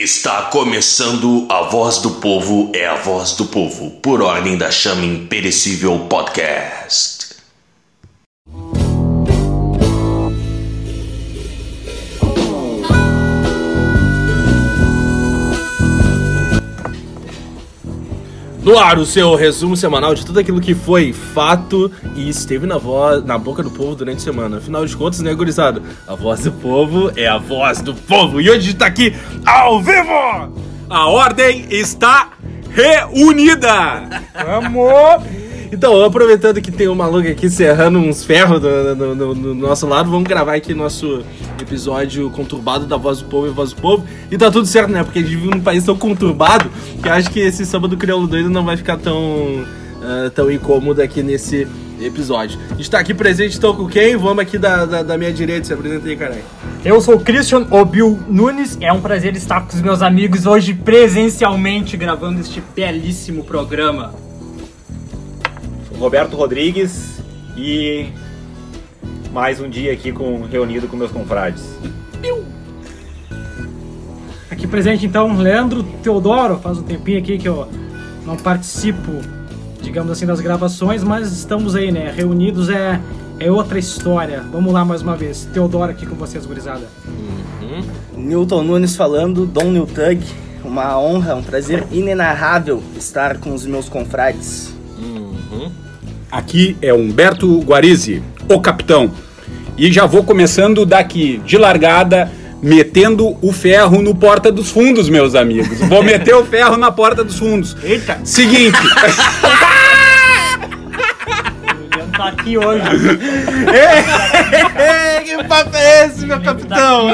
Está começando a Voz do Povo é a Voz do Povo, por ordem da Chama Imperecível Podcast. No ar, o seu resumo semanal de tudo aquilo que foi fato e esteve na, voz, na boca do povo durante a semana. Afinal de contas, né, gurizada? A voz do povo é a voz do povo. E hoje a gente tá aqui ao vivo! A ordem está reunida! Vamos! Então, aproveitando que tem um maluco aqui serrando uns ferros do nosso lado, vamos gravar aqui nosso episódio conturbado da Voz do Povo e Voz do Povo. E tá tudo certo, né? Porque a gente vive num país tão conturbado que acho que esse samba do crioulo doido não vai ficar tão, ah, tão incômodo aqui nesse episódio. A gente tá aqui presente, então com quem? Vamos aqui da, da, da minha direita, se apresenta aí, caralho. Eu sou o Christian Obil Nunes. É um prazer estar com os meus amigos hoje presencialmente gravando este belíssimo programa. Roberto Rodrigues e mais um dia aqui com, reunido com meus confrades. Aqui presente então Leandro Teodoro. Faz um tempinho aqui que eu não participo, digamos assim, das gravações, mas estamos aí, né? Reunidos é, é outra história. Vamos lá mais uma vez. Teodoro aqui com vocês, gurizada. Newton Nunes falando, Dom Newtug. Uma honra, um prazer inenarrável estar com os meus confrades. Aqui é Humberto Guarizi, o capitão. E já vou começando daqui, de largada, metendo o ferro no porta dos fundos, meus amigos. Vou meter o ferro na porta dos fundos. Eita! Seguinte, tá aqui hoje. que papo é esse, meu capitão?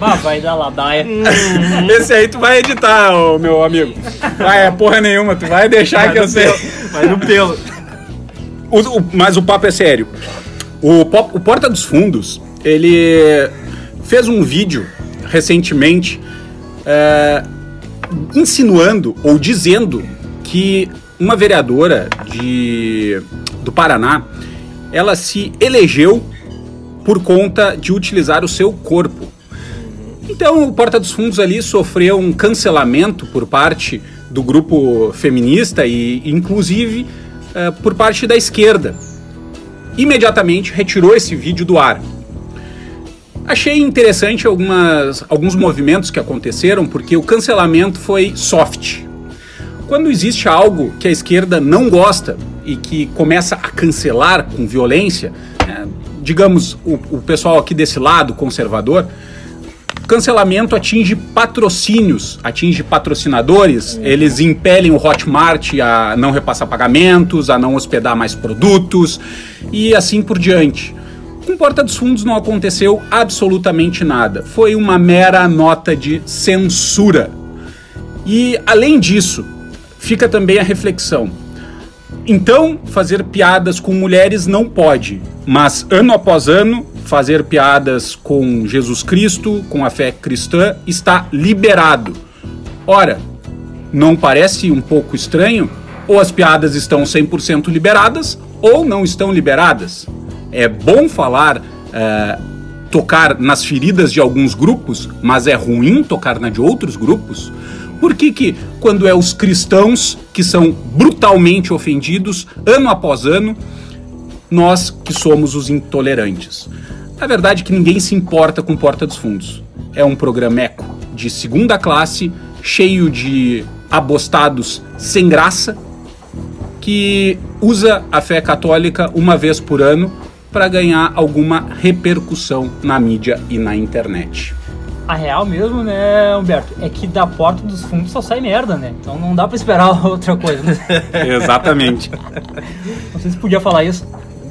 Ah, vai dar ladaia. esse aí tu vai editar, ô, meu amigo. Vai, é porra nenhuma, tu vai deixar que eu sei. Vai no pelo. O- o- mas o papo é sério. O, o Porta dos Fundos, ele fez um vídeo recentemente é, insinuando ou dizendo que uma vereadora de, do Paraná, ela se elegeu por conta de utilizar o seu corpo. Então o Porta dos Fundos ali sofreu um cancelamento por parte do grupo feminista e inclusive eh, por parte da esquerda. Imediatamente retirou esse vídeo do ar. Achei interessante algumas, alguns movimentos que aconteceram porque o cancelamento foi soft. Quando existe algo que a esquerda não gosta e que começa a cancelar com violência, eh, digamos o, o pessoal aqui desse lado conservador, cancelamento atinge patrocínios, atinge patrocinadores, eles impelem o Hotmart a não repassar pagamentos, a não hospedar mais produtos e assim por diante. Com Porta dos Fundos não aconteceu absolutamente nada. Foi uma mera nota de censura. E além disso, fica também a reflexão. Então, fazer piadas com mulheres não pode, mas ano após ano, fazer piadas com Jesus Cristo, com a fé cristã, está liberado. Ora, não parece um pouco estranho? Ou as piadas estão 100% liberadas, ou não estão liberadas. É bom falar, é, tocar nas feridas de alguns grupos, mas é ruim tocar na de outros grupos? Por que, que quando é os cristãos que são brutalmente ofendidos, ano após ano, nós que somos os intolerantes? A verdade que ninguém se importa com Porta dos Fundos. É um programa eco de segunda classe, cheio de abostados sem graça, que usa a fé católica uma vez por ano para ganhar alguma repercussão na mídia e na internet. A real mesmo, né, Humberto, é que da porta dos fundos só sai merda, né? Então não dá pra esperar outra coisa. Né? Exatamente. Não sei se podia falar isso.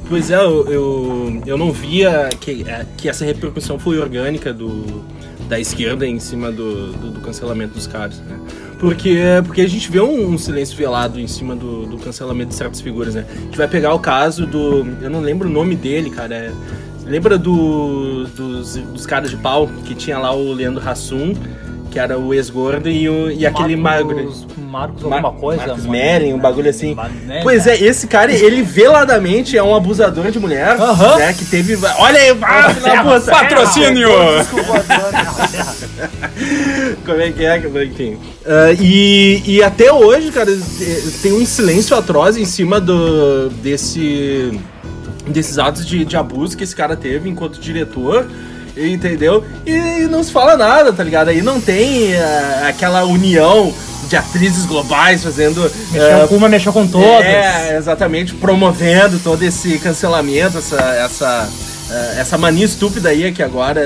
Pois é, eu, eu, eu não via que, é, que essa repercussão foi orgânica do, da esquerda em cima do, do, do cancelamento dos caras, né? Porque, porque a gente vê um, um silêncio velado em cima do, do cancelamento de certas figuras, né? A gente vai pegar o caso do. Eu não lembro o nome dele, cara. É, lembra do, dos, dos caras de pau que tinha lá o Leandro Hassum, que era o ex-gordo, e, o, e aquele magro. Marcos, Marcos Mar- alguma coisa. Marcos mano. Meren, um bagulho assim. Mar- Pois é, esse cara, ele veladamente é um abusador de mulher, Aham. né? Que teve. Olha aí, ah, puta. Patrocínio! Desculpa, Como é que é? É que tem? Ah, e, e até hoje, cara, eh, tem um silêncio atroz em cima do, desse, desses atos de, de abuso que esse cara teve enquanto diretor. Entendeu? E não se fala nada, tá ligado? Aí não tem ah, aquela união de atrizes globais fazendo. Mexeu ah, com uma, mexeu com todas. é, exatamente, promovendo todo esse cancelamento, essa, essa, eh, essa mania estúpida aí que agora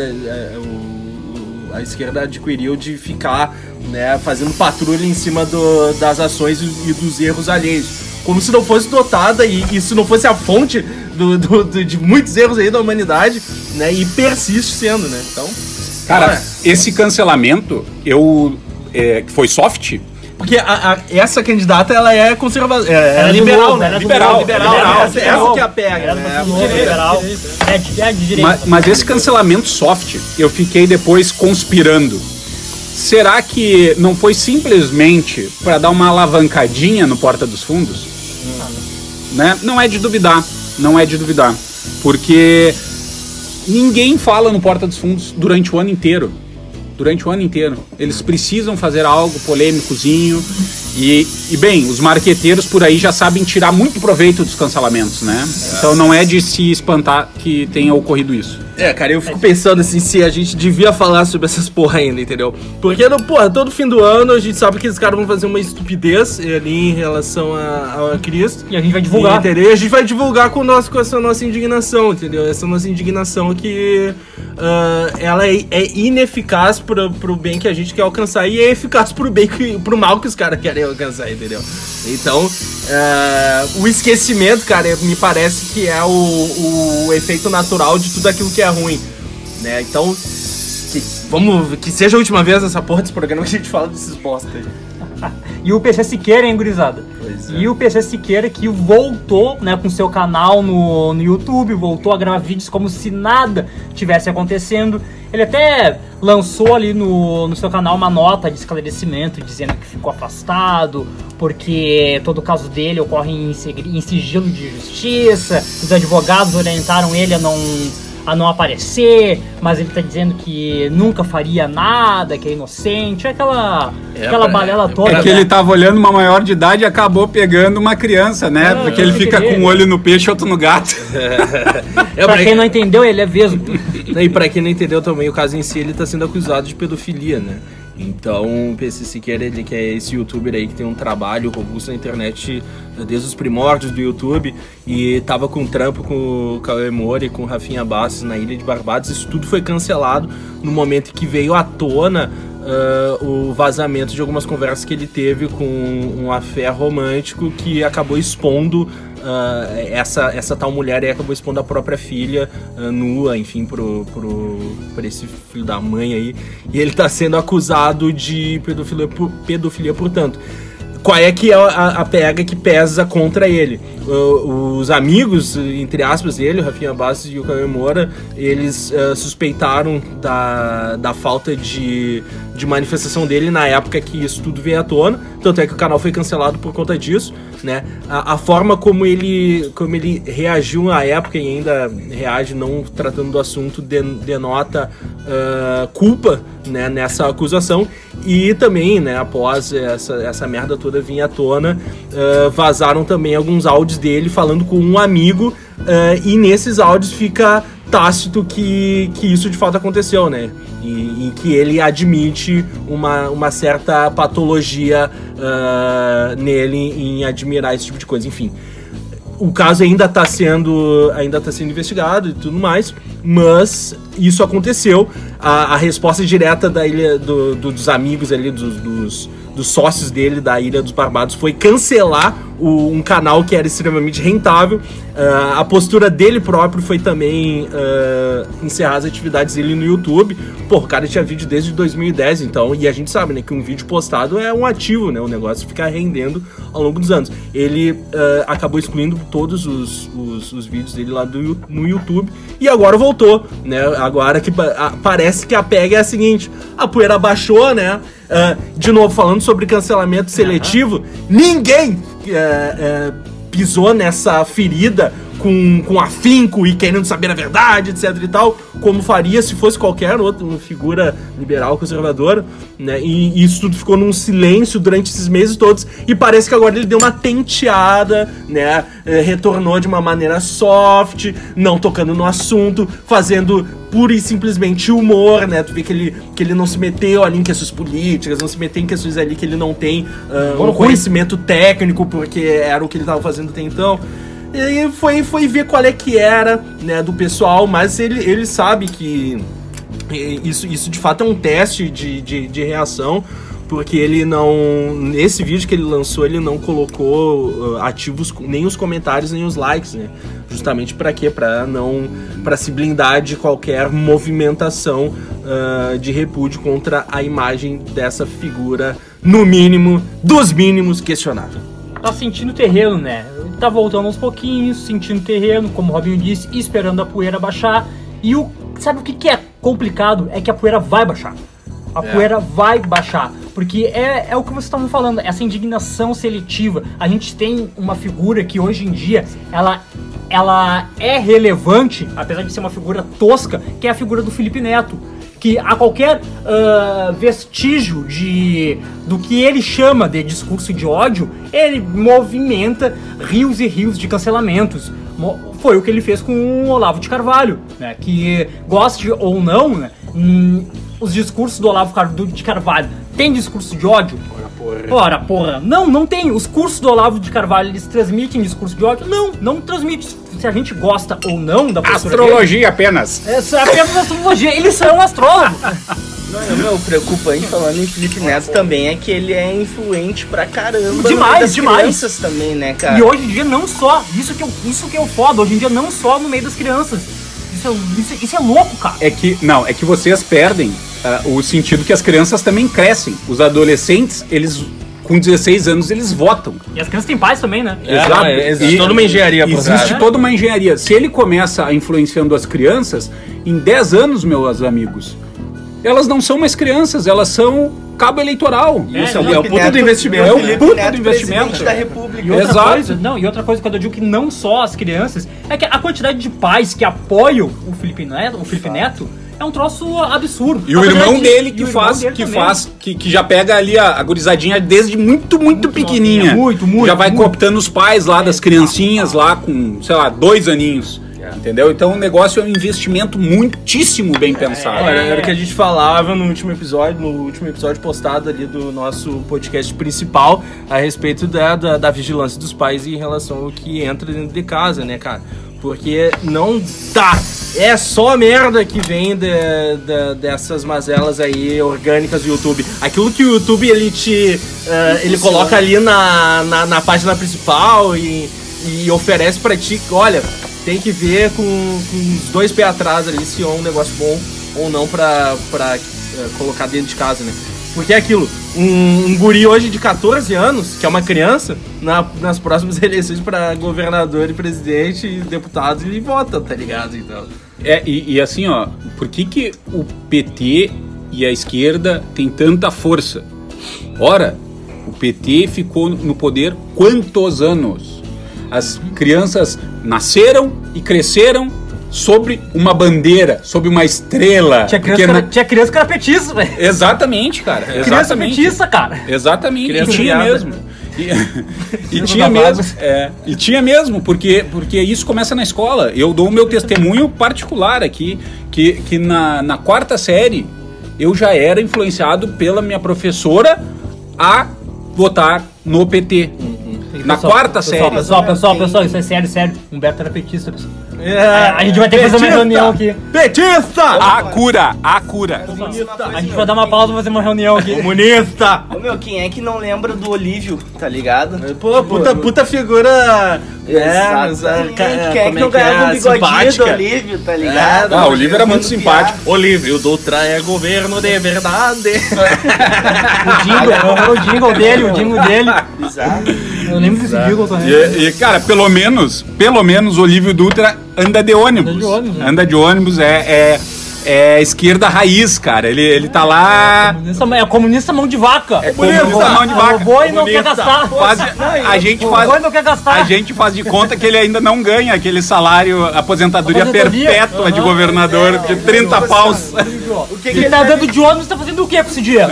o- a esquerda adquiriu de ficar né, fazendo patrulha em cima do- das ações e, e dos erros alheios. Como se não fosse dotada e, e se não fosse a fonte do- do- do- de muitos erros aí da humanidade, né? E persiste sendo, né? Então. Cara, esse cancelamento, eu. é, foi soft, Porque a- a- essa candidata, ela é conservadora. É, é Ela é liberal, novo, né? ela é liberal, novo, liberal. liberal, Essa, essa que é a pega, né? é novo, liberal. É de, é de direita. mas, mas esse cancelamento soft, eu fiquei depois conspirando. Será que não foi simplesmente para dar uma alavancadinha no Porta dos Fundos? Né? Não é de duvidar, não é de duvidar. Porque ninguém fala no Porta dos Fundos durante o ano inteiro. Durante o ano inteiro. Eles precisam fazer algo polêmicozinho. E, e bem, os marqueteiros por aí já sabem tirar muito proveito dos cancelamentos, né? Então não é de se espantar que tenha ocorrido isso. É, cara, eu fico pensando assim, se a gente devia falar sobre essas porra ainda, entendeu? Porque, no, porra, todo fim do ano a gente sabe que esses caras vão fazer uma estupidez ali em relação a, a Cristo. E a gente vai divulgar. Entendeu? E a gente vai divulgar com, o nosso, com essa nossa indignação, entendeu? Essa nossa indignação que ah, ela é, é ineficaz pro, pro bem que a gente quer alcançar e é eficaz pro bem que, pro mal que os caras querem alcançar, entendeu? Então, ah, o esquecimento, cara, me parece que é o, o efeito natural de tudo aquilo que é ruim, né? Então, que, vamos, que seja a última vez nessa porra desse programa que a gente fala desses bosta aí. E o PC Siqueira, hein, gurizada? Pois é. E o PC Siqueira que voltou, né, com seu canal no, no YouTube, voltou a gravar vídeos como se nada tivesse acontecendo. Ele até lançou ali no, no seu canal uma nota de esclarecimento dizendo que ficou afastado, porque todo o caso dele ocorre em, em sigilo de justiça, os advogados orientaram ele a não a não aparecer, mas ele tá dizendo que nunca faria nada, que é inocente, aquela, É, aquela é, balela é, toda. É que né? ele tava olhando uma maior de idade e acabou pegando uma criança, né? É, Porque ele fica querer. com um olho no peixe e outro no gato. É, Pra quem não entendeu, ele é vesgo. E pra quem não entendeu também, o caso em si, ele tá sendo acusado de pedofilia, né? Então, o PC Siqueira, ele que é esse youtuber aí que tem um trabalho robusto na internet eh, desde os primórdios do YouTube e tava com trampo com o Cauê Moura e com o Rafinha Bastos na Ilha de Barbados. Isso tudo foi cancelado no momento que veio à tona ah, o vazamento de algumas conversas que ele teve com um afé romântico que acabou expondo essa, essa tal mulher aí acabou expondo a própria filha ah, nua, enfim, pro, pro, por esse filho da mãe aí. E ele tá sendo acusado de pedofilia, pedofilia portanto. Qual é que é a, a pega que pesa contra ele? Os amigos, entre aspas, dele, o Rafinha Bastos e o Cauê Moura, eles ah, suspeitaram da, da falta de, de manifestação dele na época que isso tudo veio à tona. Tanto é que o canal foi cancelado por conta disso, né? A, a forma como ele, como ele reagiu na época e ainda reage não tratando do assunto den- denota ah, culpa né, nessa acusação. E também, né, após essa, essa merda toda vir à tona, ah, vazaram também alguns áudios dele falando com um amigo, ah, e nesses áudios fica tácito que, que isso de fato aconteceu, né? E, e que ele admite uma, uma certa patologia ah, nele em admirar esse tipo de coisa, enfim o caso ainda está sendo ainda tá sendo investigado e tudo mais, mas isso aconteceu. A, a resposta direta da ilha do- do- dos amigos ali, dos, dos, dos sócios dele da Ilha dos Barbados foi cancelar o- um canal que era extremamente rentável. Ah, a postura dele próprio foi também ah, encerrar as atividades dele no YouTube. Pô, o cara tinha vídeo desde 2010, então, e a gente sabe, né, que um vídeo postado é um ativo, né? O negócio fica rendendo ao longo dos anos. Ele ah, acabou excluindo todos os, os, os vídeos dele lá do, no YouTube e agora voltou, né? Agora que a- parece que a pega é a seguinte: a poeira baixou, né? Ah, de novo, falando sobre cancelamento seletivo, ninguém é, é, pisou nessa ferida com, com afinco e querendo saber a verdade, etc e tal, como faria se fosse qualquer outra figura liberal, conservadora, né? E isso tudo ficou num silêncio durante esses meses todos e parece que agora ele deu uma tenteada, né? Eh, Retornou de uma maneira soft, não tocando no assunto, fazendo pura e simplesmente humor, né? Tu vê que ele, que ele não se meteu ali em questões políticas, não se meteu em questões ali que ele não tem ah, um conhecimento técnico, porque era o que ele tava fazendo até então. E foi, foi ver qual é que era, né, do pessoal, mas ele, ele sabe que isso, isso de fato é um teste de, de, de reação, porque ele não. Nesse vídeo que ele lançou, ele não colocou ah, ativos nem os comentários nem os likes, né? Justamente para quê? Para não. para se blindar de qualquer movimentação ah, de repúdio contra a imagem dessa figura, no mínimo, dos mínimos, questionável. tá sentindo terreno, né? Tá voltando aos pouquinhos, sentindo o terreno, como o Robinho disse, esperando a poeira baixar. E o sabe o que, que é complicado? É que a poeira vai baixar. A poeira vai baixar. Porque é, é o que vocês estavam falando, essa indignação seletiva. A gente tem uma figura que hoje em dia ela, ela é relevante, apesar de ser uma figura tosca, que é a figura do Felipe Neto que a qualquer ah, vestígio de do que ele chama de discurso de ódio, ele movimenta rios e rios de cancelamentos. Foi o que ele fez com o Olavo de Carvalho, né? Que goste ou não, né? hum, os discursos do Olavo de Carvalho tem discurso de ódio? Ora, porra. Não, não tem. Os cursos do Olavo de Carvalho, eles transmitem discurso de ódio? Não, não transmite. Se a gente gosta ou não da postura dele, Astrologia apenas. essa é apenas astrologia. Eles são astrólogos. Não, o meu preocupante falando em Felipe Neto também é que ele é influente pra caramba Demais, das demais. crianças também, né, cara? E hoje em dia não só, isso que, eu, isso que é o foda, hoje em dia não só no meio das crianças. Isso é, isso, isso é louco, cara. É que, não, é que vocês perdem ah, o sentido que as crianças também crescem. Os adolescentes, eles, com 16 anos, eles votam. E as crianças têm pais também, né? É, não, existe toda uma engenharia Existe toda uma engenharia. Se ele começa influenciando as crianças, em 10 anos, meus amigos, elas não são mais crianças, elas são cabo eleitoral. Isso, é, é o puta Neto- do investimento. É o Felipe puta Neto, do investimento. da República. E outra Exato. coisa, não, e outra coisa quando eu digo que não só as crianças, é que a quantidade de pais que apoiam o Felipe Neto, o Felipe Neto é um troço absurdo. E o irmão de- dele que faz, dele que também. faz, que, que já pega ali a, a gurizadinha desde muito, muito, pequenininha. novinha, muito, muito, Já vai muito. cooptando os pais lá das criancinhas lá com, sei lá, dois aninhos. Entendeu? Então o negócio é um investimento muitíssimo bem pensado. Olha, era o que a gente falava no último episódio, no último episódio postado ali do nosso podcast principal, a respeito da, da, da vigilância dos pais em relação ao que entra dentro de casa, né, cara? Porque não dá. É só merda que vem de, de- dessas mazelas aí orgânicas do YouTube. Aquilo que o YouTube ele te. eh, ele coloca ali na, na, na página principal e, e oferece pra ti. Olha, tem que ver com, com os dois pés atrás ali se é um negócio bom ou não pra, pra eh, colocar dentro de casa, né? Porque é aquilo, um, um guri hoje de 14 anos, que é uma criança, na- nas próximas eleições pra governador e presidente e deputado, ele vota, tá ligado? Então. É, e, e assim, ó, por que, que o PT e a esquerda tem tanta força? Ora, o PT ficou no poder quantos anos? As crianças nasceram e cresceram sobre uma bandeira, sobre uma estrela. Tinha criança, era, na- tinha criança que era petista, velho. Exatamente, cara. Criança Exatamente. petista, cara. Exatamente, Criança e tinha viada. mesmo. E, e Criança tinha mesmo, é, e tinha mesmo, porque, porque isso começa na escola. Eu dou o meu testemunho particular aqui, que, que na, na quarta série eu já era influenciado pela minha professora a votar no PT. Na quarta pessoal, série. Pessoal, pessoal, pessoal, isso é sério, sério. Humberto era petista, pessoal. É, A gente vai ter que fazer uma reunião aqui. Petista! A cura, a cura. A gente vai dar uma pausa e fazer uma reunião aqui. Comunista! Ô, meu, quem é que não lembra do Olívio, tá ligado? Pô, puta, puta figura. Exatamente. ca- Quem é que não ganhava um é? bigodinho do. Olívio, tá ligado? Ah, o Olívio era muito simpático. Olívio Dutra é governo de verdade. O jingle, o jingle dele, o jingle dele. piada. Eu lembro desse jingle também. E, e, cara, pelo menos, pelo menos, Olívio Dutra anda de ônibus. Anda de ônibus, né? Anda de ônibus, é, é, é esquerda raiz, cara. Ele, ele tá lá. Comunista, é comunista mão de vaca. É comunista mão de vaca. Vou e não quer gastar. Faz- a gente faz. E não quer gastar. A gente faz de conta que ele ainda não ganha aquele salário, aposentadoria Aposentadoria. perpétua de Aham. governador de 30 paus. O que, que Ele ele tá deve, dando de ônibus, tá fazendo o que com esse dinheiro?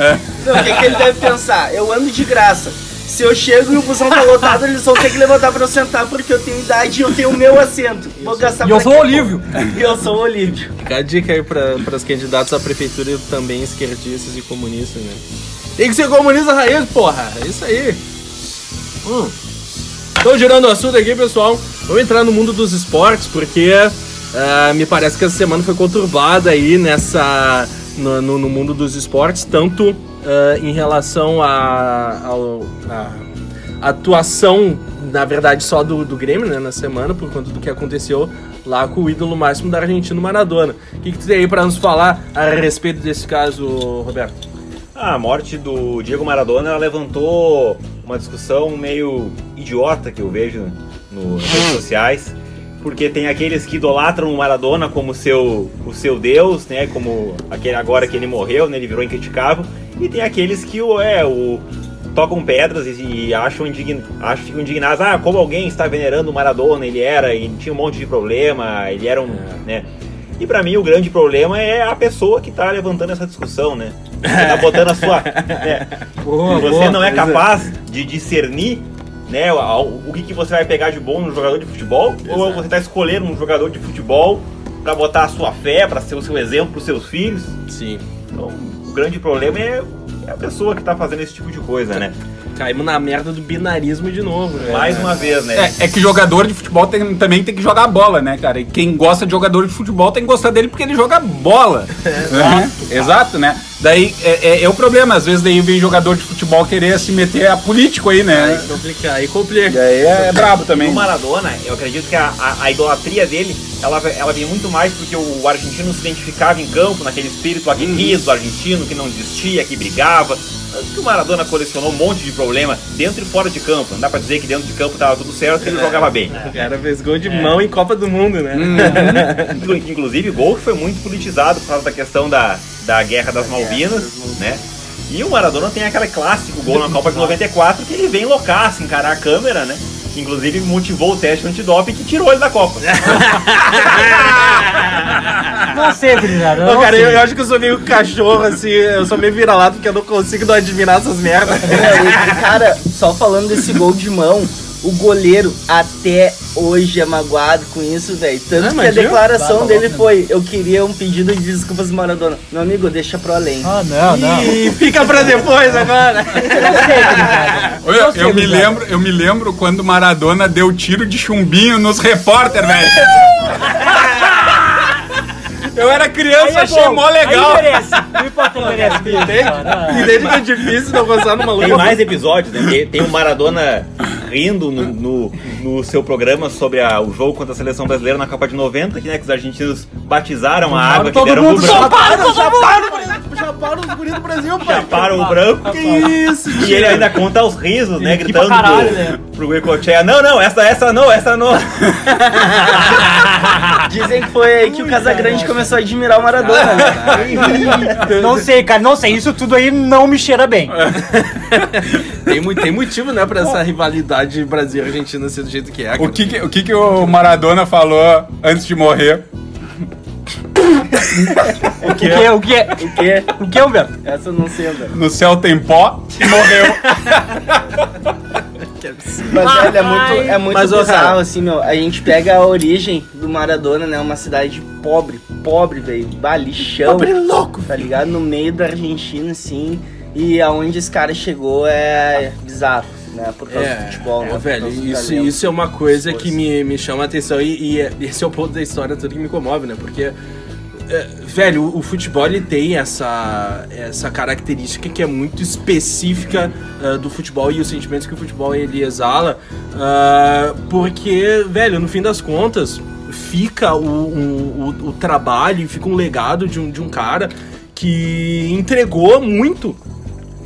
não, o que, que ele deve pensar? Eu ando de graça. Se eu chego e o busão tá lotado, eles vão ter que levantar pra eu sentar porque eu tenho idade e eu tenho o meu assento. Vou gastar E eu sou o Olívio. E eu sou o Olívio. Fica a dica aí para os candidatos à prefeitura também esquerdistas e comunistas, né? Tem que ser comunista raiz, porra! É isso aí! Hum. Então, girando o assunto aqui, pessoal, vamos entrar no mundo dos esportes, porque ah, me parece que essa semana foi conturbada aí nessa. no, no- no mundo dos esportes, tanto ah, em relação à atuação, na verdade, só do, do Grêmio, né, na semana, por conta do que aconteceu lá com o ídolo máximo da Argentina, Maradona. O que, que tu tem aí pra nos falar a respeito desse caso, Roberto? A morte do Diego Maradona levantou uma discussão meio idiota que eu vejo nas redes sociais, porque tem aqueles que idolatram o Maradona como seu, o seu deus, né? Como aquele agora que ele morreu, né? Ele virou incriticável, e tem aqueles que o é o tocam pedras e, e acham, indign, acham ficam indignados, ah, como alguém está venerando o Maradona, ele era, ele tinha um monte de problema, ele era um, né? E pra mim o grande problema é a pessoa que tá levantando essa discussão, né? Você tá botando a sua. né? você não é capaz de discernir né, o, o que, que você vai pegar de bom no jogador de futebol, ou você tá escolhendo um jogador de futebol pra botar a sua fé, pra ser o seu exemplo pros seus filhos. Sim. Então, o grande problema é, é a pessoa que tá fazendo esse tipo de coisa, né? Caímos na merda do binarismo de novo, né? Mais uma vez, né? É, é que jogador de futebol tem- também tem que jogar bola, né, cara? E quem gosta de jogador de futebol tem que gostar dele porque ele joga bola. né? Exato, né? Daí é, é- é o problema, às vezes daí vem jogador de futebol querer se meter a político aí, Aí né? complica, aí complica. Daí é brabo O também. Maradona, eu acredito que a, a- a idolatria dele, ela, ela vem muito mais porque o argentino se identificava em campo, naquele espírito aguerrido do argentino, que não desistia, que brigava. Tanto que o Maradona colecionou um monte de problema dentro e fora de campo. Não dá pra dizer que dentro de campo tava tudo certo, que ele jogava bem. O cara fez gol de mão em Copa do Mundo, né? Inclu- Inclusive, o gol que foi muito politizado por causa da questão da, da Guerra das Malvinas, né? E o Maradona tem aquele clássico gol na Copa de 94 que ele vem loucaço encarar a câmera, né? Que inclusive motivou o teste antidoping que tirou ele da Copa. Não sei. Ô, não cara, sei. eu, eu acho que eu sou meio cachorro, assim, eu sou meio vira-lata porque eu não consigo não adivinhar essas merdas. É, cara, só falando desse gol de mão, o goleiro até hoje é magoado com isso, velho. Tanto Ah, que a declaração dele foi: Eu queria um pedido de desculpas do Maradona. Meu amigo, deixa pro além. Ah, não, não. E fica pra depois agora. Eu, Não sei, eu me lembro, eu me lembro quando o Maradona deu tiro de chumbinho nos repórter, velho. Eu era criança, é achei bom, mó legal. Aí merece. Não importa, merece. Entende que é difícil não gostar no maluco. Tem mais episódios, né? Tem, tem o Maradona rindo no, no, no seu programa sobre a- o jogo contra a seleção brasileira na Copa de 90, que, né, que os argentinos batizaram a água que todo deram mundo pro branco. Chaparam, chaparam, chaparam os guris do Brasil, pai. Chaparam o branco. Que isso, E ele ainda conta os risos, né? Gritando caralho, pro, né? pro não, não, essa, essa não, essa não. Dizem que foi aí que o Casagrande começou a admirar o Maradona, né? Não sei, cara, não sei. Isso tudo aí não me cheira bem. Tem, mu- tem motivo, né, pra essa rivalidade Brasil e Argentina ser do jeito que é. O que que, o que que o Maradona falou antes de morrer? O que é? O que é? O quê? O que é, Humberto? Essa eu não sei, velho. No céu tem pó e morreu. Mas, velho, é muito, é muito Mas, bizarro, cara- assim, meu. A gente pega a origem do Maradona, né? Uma cidade pobre, pobre, velho. Balichão. Pobre louco, Tá ligado? No meio da Argentina, assim. E aonde esse cara chegou é bizarro, né? Por causa do futebol, né? é, Por velho, isso, talento. isso é uma coisa que me, me chama a atenção e, e é- esse é o ponto da história tudo que me comove, né? Porque, é, velho, o, futebol ele tem essa, essa característica que é muito específica ah, do futebol e os sentimentos que o futebol ele exala, ah, porque, velho, no fim das contas, fica o, o, o, o trabalho, fica um legado de um, de um cara que entregou muito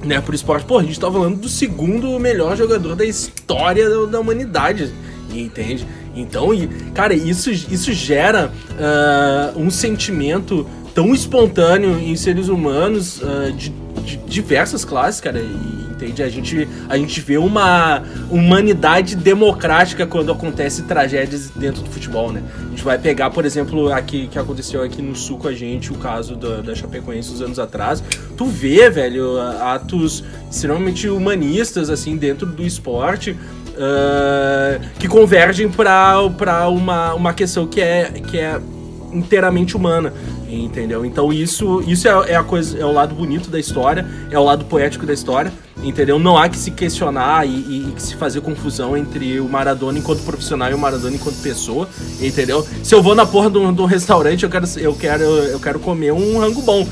né, pro esporte. Pô, a gente tá falando do segundo melhor jogador da história da, da humanidade, entende? Então, e, cara, isso, isso gera ah, um sentimento tão espontâneo em seres humanos ah, de, de diversas classes, cara. E, entende? A gente, a gente vê uma humanidade democrática quando acontece tragédias dentro do futebol, né? A gente vai pegar, por exemplo, aqui que aconteceu aqui no sul com a gente, o caso da, da Chapecoense uns anos atrás. Tu vê, velho, atos extremamente humanistas, assim, dentro do esporte. Ah, que convergem para uma, uma questão que é, que é inteiramente humana, entendeu? Então isso, isso é, é a coisa, é o lado bonito da história, é o lado poético da história, entendeu? Não há que se questionar e, e- e que se fazer confusão entre o Maradona enquanto profissional e o Maradona enquanto pessoa, entendeu? Se eu vou na porra de um, restaurante, eu quero, eu quero, eu quero comer um rango bom.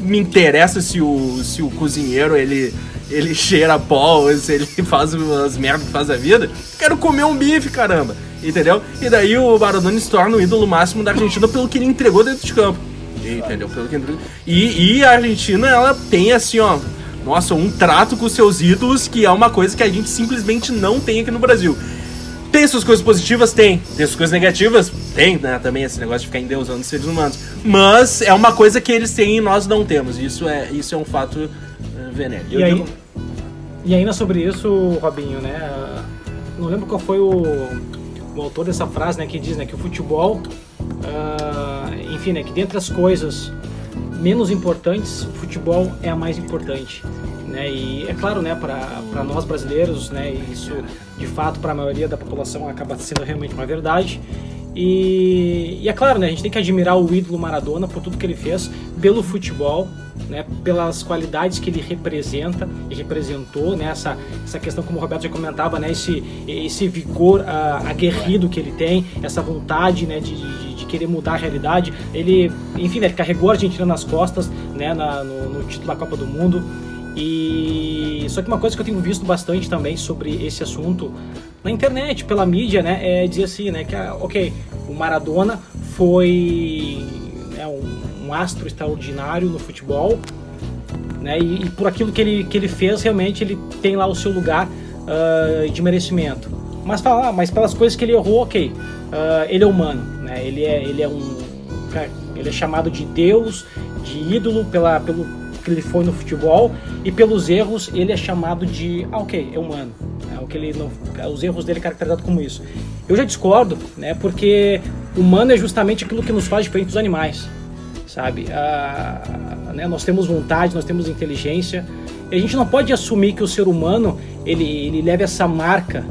Me interessa se o, se o cozinheiro ele ele cheira pó, ou se ele faz as merdas que faz a vida. Quero comer um bife, caramba. Entendeu? E daí o Maradona se torna o ídolo máximo da Argentina pelo que ele entregou dentro de campo. Entendeu? Pelo que entregou. E, e a Argentina, ela tem assim, ó. Nossa, um trato com seus ídolos que é uma coisa que a gente simplesmente não tem aqui no Brasil. Tem suas coisas positivas? Tem. Tem suas coisas negativas? Tem, né? Também esse negócio de ficar endeusando os seres humanos. Mas é uma coisa que eles têm e nós não temos. Isso é, isso é um fato uh, venério. E aí, e ainda sobre isso, Robinho, né? Não lembro qual foi o, o autor dessa frase, né? Que diz, né? Que o futebol, ah, enfim, né? Que dentre as coisas menos importantes, o futebol é a mais importante. Né? E é claro, né, para nós brasileiros, né, isso de fato para a maioria da população acaba sendo realmente uma verdade. E, e é claro, né, a gente tem que admirar o ídolo Maradona por tudo que ele fez pelo futebol, né, pelas qualidades que ele representa e representou, né, essa, essa questão como o Roberto já comentava, né, esse, esse vigor ah, aguerrido que ele tem, essa vontade né, de, de, de querer mudar a realidade. Ele, enfim, né, ele carregou a Argentina nas costas né, na- no, no título da Copa do Mundo. E só que uma coisa que eu tenho visto bastante também sobre esse assunto na internet, pela mídia, né, é dizer assim, né, que ah, ok, o Maradona foi né, um, um astro extraordinário no futebol, né, e, e por aquilo que ele, que ele fez, realmente ele tem lá o seu lugar ah, de merecimento. Mas falar, mas pelas coisas que ele errou, ok, ah, ele é humano, né, ele é, ele é um, cara, ele é chamado de Deus, de ídolo pela, pelo que ele foi no futebol e pelos erros ele é chamado de, ah, ok, é humano. É o que ele não, os erros dele é caracterizado como isso. Eu já discordo, né? Porque humano é justamente aquilo que nos faz diferente dos animais, sabe? Ah, né, nós temos vontade, nós temos inteligência. E a gente não pode assumir que o ser humano ele, ele leve essa marca,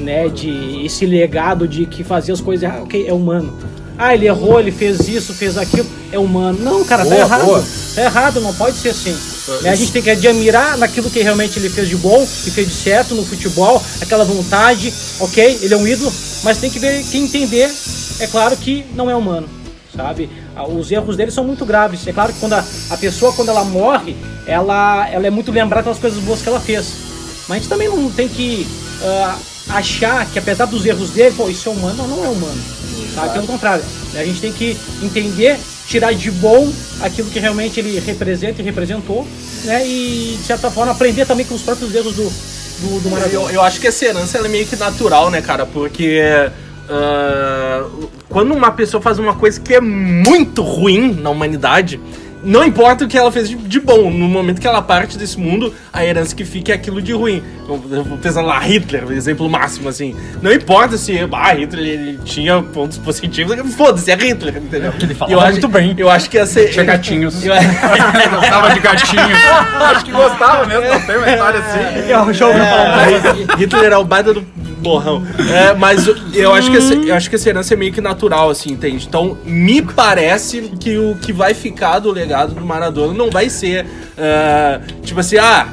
né? De esse legado de que fazia as coisas, ah, ok, é humano. Ah, ele errou, ele fez isso, fez aquilo, é humano. Não, cara, tá Boa, errado. boa. Tá errado, não pode ser assim. Né, A gente tem que admirar naquilo que realmente ele fez de bom, que fez de certo no futebol, aquela vontade, ok, ele é um ídolo, mas tem que ver, que entender, é claro que não é humano, sabe? Ah, Os erros dele são muito graves. É claro que quando a, a pessoa, quando ela morre, ela, ela é muito lembrada pelas coisas boas que ela fez. Mas a gente também não tem que ah, achar que apesar dos erros dele, pô, isso é humano, não, não é humano. Sabe? Pelo contrário, a gente tem que entender, tirar de bom aquilo que realmente ele representa e representou, né? E de certa forma aprender também com os próprios erros do, do, do Maradona. Eu, eu acho que essa herança é meio que natural, né, cara? Porque ah, quando uma pessoa faz uma coisa que é muito ruim na humanidade, não importa o que ela fez de, de bom, no momento que ela parte desse mundo, a herança que fica é aquilo de ruim. Pensar lá, Hitler, o exemplo máximo, assim. Não importa se ah, Hitler ele tinha pontos positivos, foda-se, é Hitler, entendeu? Ele falava Eu acho- muito bem. Eu acho que essa. Tinha gatinhos. Eu- Gostava de gatinhos. Acho que gostava mesmo, não tem uma história assim. É do Palmeiras. É, Hitler é o baita do borrão. É, mas eu- acho, que essa, eu acho que essa herança é meio que natural, assim, entende? Então, me parece que o que vai ficar do legado do Maradona não vai ser, ah, tipo assim, ah...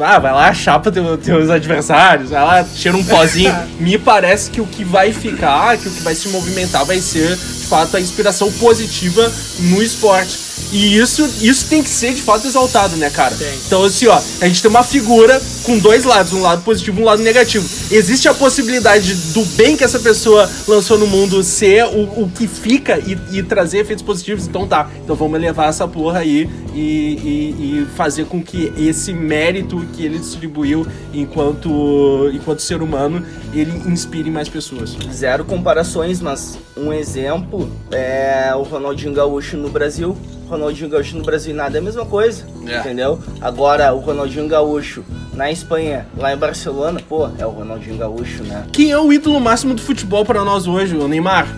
Ah, vai lá, chapa teu, teus adversários, vai lá, cheira um pozinho. Me parece que o que vai ficar, que o que vai se movimentar vai ser, de fato, a inspiração positiva no esporte. E isso, isso tem que ser, de fato, exaltado, né, cara? Então, assim, ó, a gente tem uma figura com dois lados, um lado positivo e um lado negativo. Existe a possibilidade do bem que essa pessoa lançou no mundo ser o, o que fica e, e trazer efeitos positivos. Então tá, então vamos elevar essa porra aí e, e- e fazer com que esse mérito que ele distribuiu enquanto, enquanto ser humano, ele inspire mais pessoas. Zero comparações, mas um exemplo é o Ronaldinho Gaúcho no Brasil. Ronaldinho Gaúcho no Brasil e nada é a mesma coisa, É. entendeu? Agora, o Ronaldinho Gaúcho na Espanha, lá em Barcelona, pô, é o Ronaldinho Gaúcho, né? Quem é o ídolo máximo do futebol pra nós hoje? O Neymar,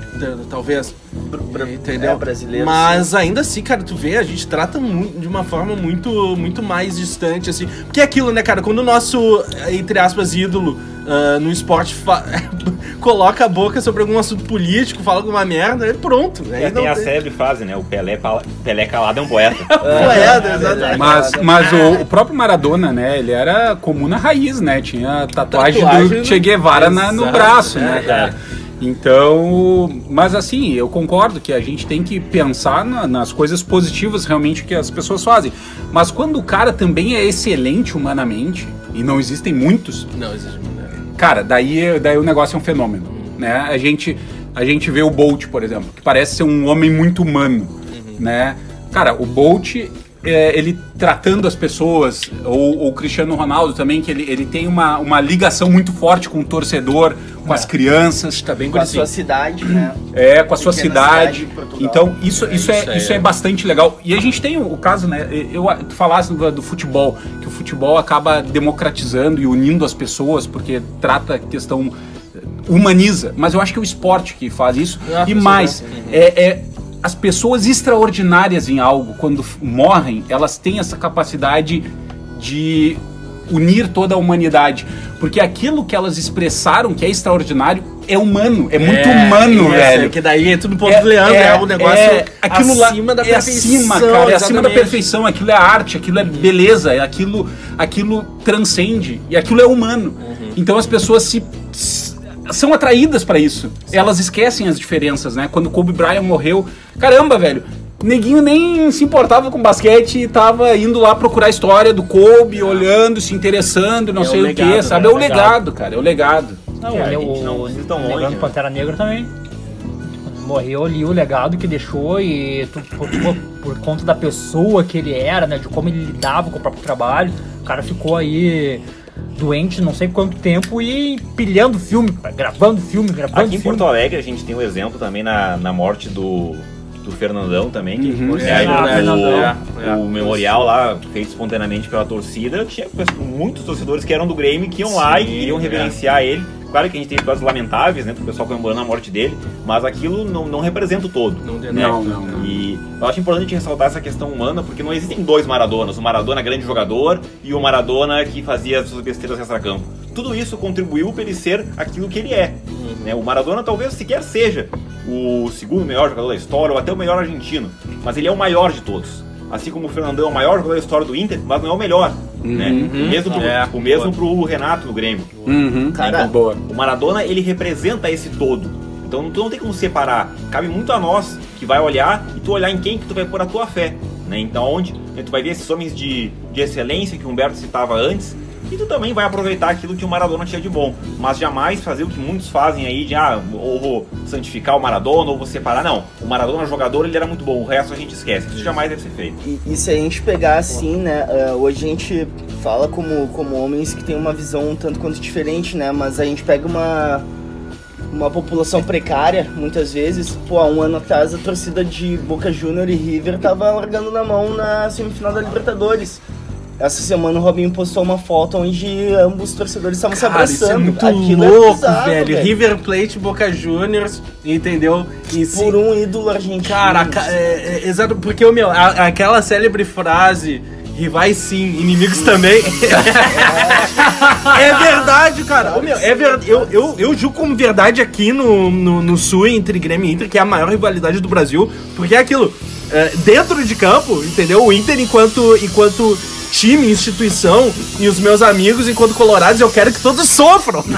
talvez. Bra- Entendeu? É, brasileiro. Mas ainda assim, cara, tu vê, a gente trata de uma forma muito, muito mais distante, assim. Porque é aquilo, né, cara? Quando o nosso, entre aspas, ídolo ah, no esporte coloca a boca sobre algum assunto político, fala alguma merda, é pronto. Aí É, tem a tem- frase, né? O Pelé, pala- Pelé calado é um poeta. Poeta, É, exatamente. Mas, mas o, o próprio Maradona, né? Ele era comuna raiz, né? Tinha tatuagem, Tatuagem do Che Guevara na- no Exato, braço, é, né, é. cara? Então, mas assim, eu concordo que a gente tem que pensar na- nas coisas positivas realmente que as pessoas fazem. Mas quando o cara também é excelente humanamente, e não existem muitos, Não, existe cara, daí, daí o negócio é um fenômeno, né? A gente, a gente vê o Bolt, por exemplo, que parece ser um homem muito humano, né? Cara, o Bolt, é, ele tratando as pessoas, ou o Cristiano Ronaldo também, que ele, ele tem uma, uma ligação muito forte com o torcedor, com as crianças, Tá bem Com a gurizinho. sua cidade, né? é, com a sua cidade. cidade Portugal. Então, isso, É, isso, é, isso é é. bastante legal. E a gente tem o, caso, né? Eu, tu falasse do, do futebol, que o futebol acaba democratizando e unindo as pessoas, porque trata a questão. eh, humaniza. Mas eu acho que é o esporte que faz isso. Ah, e mais, é, é as pessoas extraordinárias em algo, quando morrem, elas têm essa capacidade de unir toda a humanidade. Porque aquilo que elas expressaram, que é extraordinário, é humano. É muito humano, é, velho. Que daí é tudo ponto do Leandro, é, um negócio é, aquilo lá acima da é perfeição. acima, cara, é acima da exatamente. perfeição, aquilo é arte, aquilo é beleza, é aquilo, aquilo transcende e aquilo é humano. Uhum. Então as pessoas se, são atraídas pra isso. Elas esquecem as diferenças, né? Quando Kobe Bryant morreu, caramba, velho. Neguinho nem se importava com basquete e tava indo lá procurar a história do Kobe, olhando, se interessando, não É sei o o que, legado, sabe? né? É o legado, cara, é o legado. Não, É, gente o, não tão longe, né? Pantera Negra também. Morreu ali o legado que deixou e tu- por, por- por conta da pessoa que ele era, né? De como ele lidava com o próprio trabalho. O cara ficou aí doente não sei quanto tempo e pilhando filme, gravando filme, gravando Aqui em filme. Porto Alegre a gente tem um exemplo também na, na morte do, do Fernandão também, que Uhum. é, É, o, né? Fernandão. É, é. o memorial lá feito espontaneamente pela torcida, tinha muitos torcedores que eram do Grêmio que iam lá e Sim, queriam é. reverenciar ele. Claro que a gente tem casos lamentáveis, né, do pessoal comemorando a morte dele, mas aquilo não, não representa o todo. Não tem né? Não, não, não. E eu acho importante ressaltar essa questão humana, porque não existem dois Maradonas. O Maradona grande jogador e o Maradona que fazia as suas besteiras extra-campo. Tudo isso contribuiu para ele ser aquilo que ele é. né? O Maradona talvez sequer seja o segundo melhor jogador da história ou até o melhor argentino, mas ele é o maior de todos. Assim como o Fernandão é o maior jogador da história do Inter, mas não é o melhor. Né? O mesmo, pro, É, o mesmo pro Renato no Grêmio. Uhum. Cara, Então, boa. O Maradona, ele representa esse todo. Então não- tu não tem como separar. Cabe muito a nós que vai olhar e tu olhar em quem que tu vai pôr a tua fé. Né? Então onde né, tu vai ver esses homens de, de excelência que o Humberto citava antes. E tu também vai aproveitar aquilo que o Maradona tinha de bom. Mas jamais fazer o que muitos fazem aí de ah, ou vou santificar o Maradona, ou vou separar. Não. O Maradona jogador ele era muito bom, o resto a gente esquece. Isso jamais deve ser feito. E, e se a gente pegar assim, né? ah, hoje a gente fala como, como homens que tem uma visão um tanto quanto diferente, né? Mas a gente pega uma, uma população precária, muitas vezes. Pô, há um ano atrás a torcida de Boca Junior e River tava largando na mão na semifinal da Libertadores. Essa semana o Robinho postou uma foto onde ambos os torcedores estavam se Cara, isso é abraçando. muito Aquilo é louco, bizarro, velho. River Plate, Boca Juniors, entendeu? E Por um ídolo argentino. Cara, ca- é, é, exato, porque, o meu, a- aquela célebre frase, rivais sim, inimigos também. é verdade, cara. Ô, meu, é verdade. Eu, eu, eu julgo como verdade aqui no, no, no Sul, entre Grêmio e Inter, que é a maior rivalidade do Brasil, porque é aquilo, é, dentro de campo, entendeu? O Inter, enquanto, enquanto time, instituição, e os meus amigos, enquanto colorados, eu quero que todos sofram.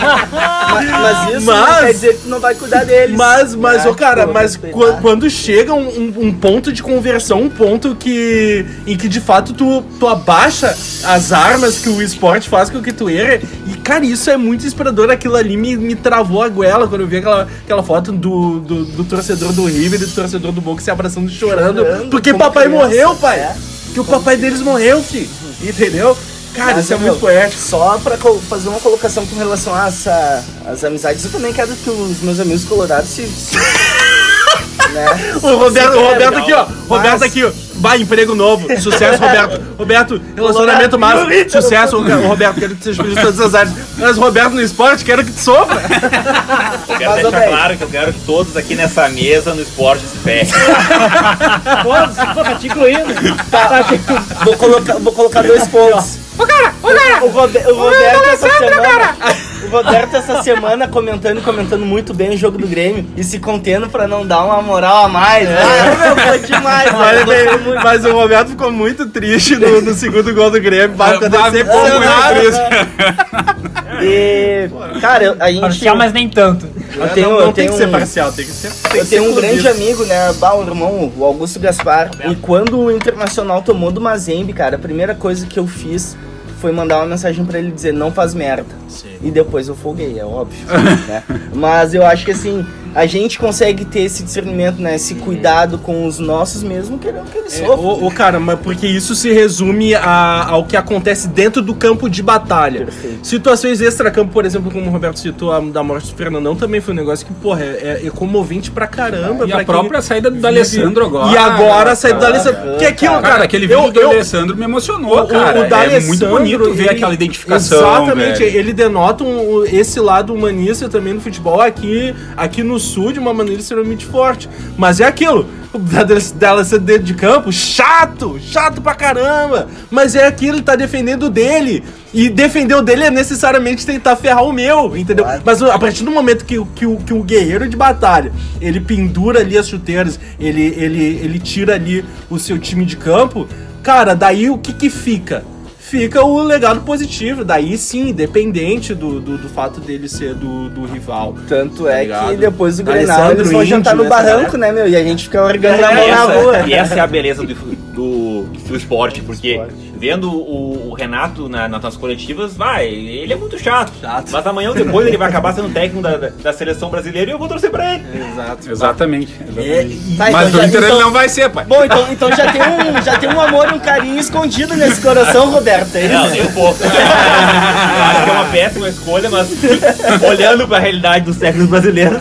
Mas, mas isso Mas- não quer dizer que tu não vai cuidar deles. Mas, mas, né? ô cara, mas respeitar. qu- quando chega um, um- ponto de conversão, um ponto que. em que de fato tu, tu abaixa as armas que o esporte faz com que tu erre. E, cara, isso é muito inspirador. Aquilo ali me, me travou a goela quando eu vi aquela, aquela foto do, do, do torcedor do River e do torcedor do Boca se abraçando chorando. Chorando, porque papai criança, morreu, pai. é. Que o papai deles morreu, filho. Entendeu? Cara, Mas, isso é meu, muito poético. Só pra fazer uma colocação com relação às a- às amizades, eu também quero que os meus amigos colorados se. se- né? O Roberto, o Roberto aqui, ó. Mas- Roberto aqui, ó. Vai, emprego novo. Sucesso, Roberto. Roberto, relacionamento massa. Sucesso, o Roberto. Quero que seja feliz em todas as áreas. Mas, Roberto, no esporte, quero que tu sofra. Eu quero Mas, ô, deixar claro que eu quero que todos aqui nessa mesa no esporte se ferrem. Todos, pô, tá te incluindo. Tá te incluindo. Vou colocar, vou colocar dois pontos. O, o, Robe- o Roberto essa semana. O Roberto essa semana comentando e comentando muito bem o jogo do Grêmio e se contendo pra não dar uma moral a mais. Ah, meu, foi demais, Mas, bem, mas o Roberto ficou muito triste no, no segundo gol do Grêmio. Vai ficar Vai, decepcionado. E, cara, eu- a gente. Parcial, mas nem tanto. Eu tenho, não, eu não tem tenho que ser um- parcial, tem que ser. tem Eu que tenho ser um grande amigo, né? Bah, o irmão, o Augusto Gaspar. E quando o Internacional tomou do Mazembe, cara, a primeira coisa que eu fiz foi mandar uma mensagem pra ele dizer não faz merda. E depois eu folguei, é óbvio. né? Mas eu acho que assim, a gente consegue ter esse discernimento, né? Esse cuidado com os nossos mesmo, querendo que eles É, sofram. ô, ô, cara, mas porque isso se resume a- ao que acontece dentro do campo de batalha. Perfeito. Situações extra-campo, por exemplo, como o Roberto citou, a da morte do Fernandão também foi um negócio que, porra, é, é comovente pra caramba. E pra a própria quem saída do D'Alessandro agora. E agora a saída do. Alessandro. Que é aquilo, cara. Cara, aquele vídeo eu, do eu, Alessandro me emocionou, o, cara. o, o é muito bonito ver ele- aquela identificação. Exatamente, velho. ele denota um- esse lado humanista também no futebol aqui, aqui no sul de uma maneira extremamente forte. Mas é aquilo, o D'Alessandro dentro de campo, chato, chato pra caramba. Mas é aquilo, ele tá defendendo dele. E defender o dele é necessariamente tentar ferrar o meu, entendeu? Claro. Mas a partir do momento que, o- que, o, que o guerreiro de batalha, ele pendura ali as chuteiras, ele, ele, ele tira ali o seu time de campo, cara, daí o que que fica? Fica o legado positivo, daí sim, independente do, do, do fato dele ser do, do rival. Tanto Tá é ligado? que depois do Grenal eles vão jantar no barranco, né, meu? E a gente fica orgando a E mão na rua. e essa é a beleza do, do, do esporte, porque esporte. vendo o, o Renato na, nas coletivas, vai, ele é muito chato. Chato. Mas amanhã ou depois ele vai acabar sendo técnico da, da, seleção brasileira e eu vou torcer pra ele. Exato. Exatamente. É, exatamente. e- Tá, Mas então já- Inter ele então- não vai ser, pai. Bom, então, então já, tem um, já tem um amor e um carinho escondido nesse coração, Roberto. É Não, nem um pouco. Eu acho que é uma péssima escolha, mas olhando pra realidade dos técnicos brasileiros.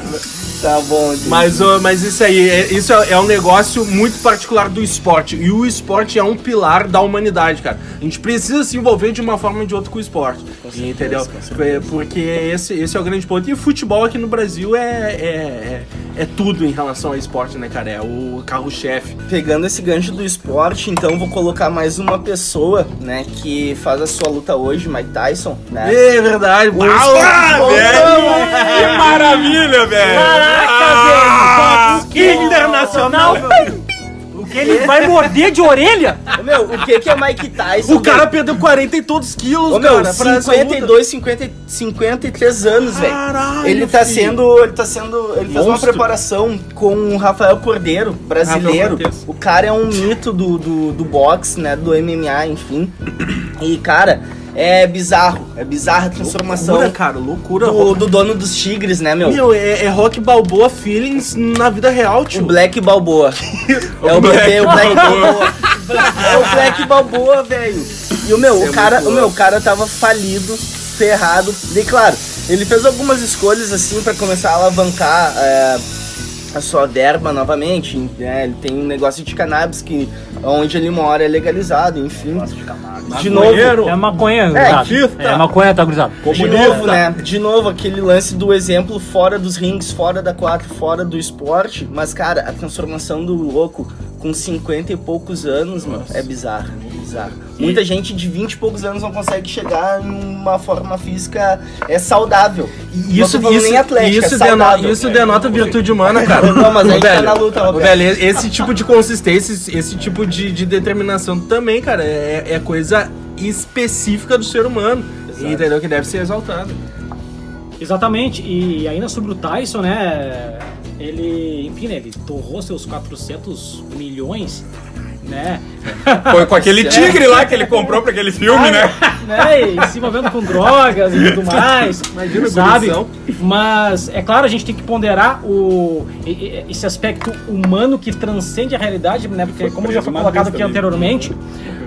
Tá bom. Mas, mas isso aí, é, isso é, é um negócio muito particular do esporte. E o esporte é um pilar da humanidade, cara. A gente precisa se envolver de uma forma ou de outra com o esporte. Entendeu? É, Porque esse, esse é o grande ponto. E o futebol aqui no Brasil é, é, é, é tudo em relação ao esporte, né, cara? É o carro-chefe. Pegando esse gancho do esporte, então vou colocar mais uma pessoa, né, que faz a sua luta hoje, Mike Tyson, né? É verdade. Ah, velho! Que maravilha, velho! Caraca, velho! Que internacional! Que ele vai morder de orelha? Ô, Meu, o que que é Mike Tyson? O cara perdeu 40 e todos quilos, Ô, meu, cara. pra essa luta. 52, 50, 53 anos, velho. Caralho, Ele tá filho. sendo. Ele tá sendo. Ele fez uma Monstro. preparação com o Rafael Cordeiro, brasileiro. Rafael o cara é um mito do, do, do boxe, né? Do MMA, enfim. E, cara, é bizarro. É bizarra a transformação Loucura, cara, loucura. do, do dono dos tigres, né, meu? Meu, é, é rock balboa feelings na vida real, O tio. Black Balboa. é o bebê, o Black Balboa. É o Black Balboa, velho. E o meu, o cara, o meu o cara tava falido, ferrado. E claro, ele fez algumas escolhas assim pra começar a alavancar é, a sua verba novamente. né? Ele tem um negócio de cannabis que onde ele mora é legalizado, enfim. De novo, Maconheiro. É maconha, É. É maconha, tá, gurizado? de novo, né? De novo, aquele lance do exemplo fora dos rings, fora da quadra, fora do esporte. Mas, cara, a transformação do louco com 50 e poucos anos, mano, é bizarro. É bizarro. Muita gente de 20 e poucos anos não consegue chegar em uma forma física é saudável. E Isso, isso, nem atlética, isso, é denota, saudável. isso denota virtude humana, cara. Não, mas a gente tá Velho, na luta, Roberto. velho, esse tipo de consistência, esse, esse tipo de, de determinação também, cara, é, é coisa específica do ser humano. Entendeu? Que deve ser exaltado. Exatamente, e ainda sobre o Tyson, né? Ele, enfim, né, ele torrou seus 400 milhões, né? Foi com aquele tigre lá que ele comprou pra aquele filme, né? né? E se envolvendo com drogas e tudo mais. Imagina sabe? Mas é claro, a gente tem que ponderar o, esse aspecto humano que transcende a realidade, né? Porque como já foi colocado aqui anteriormente,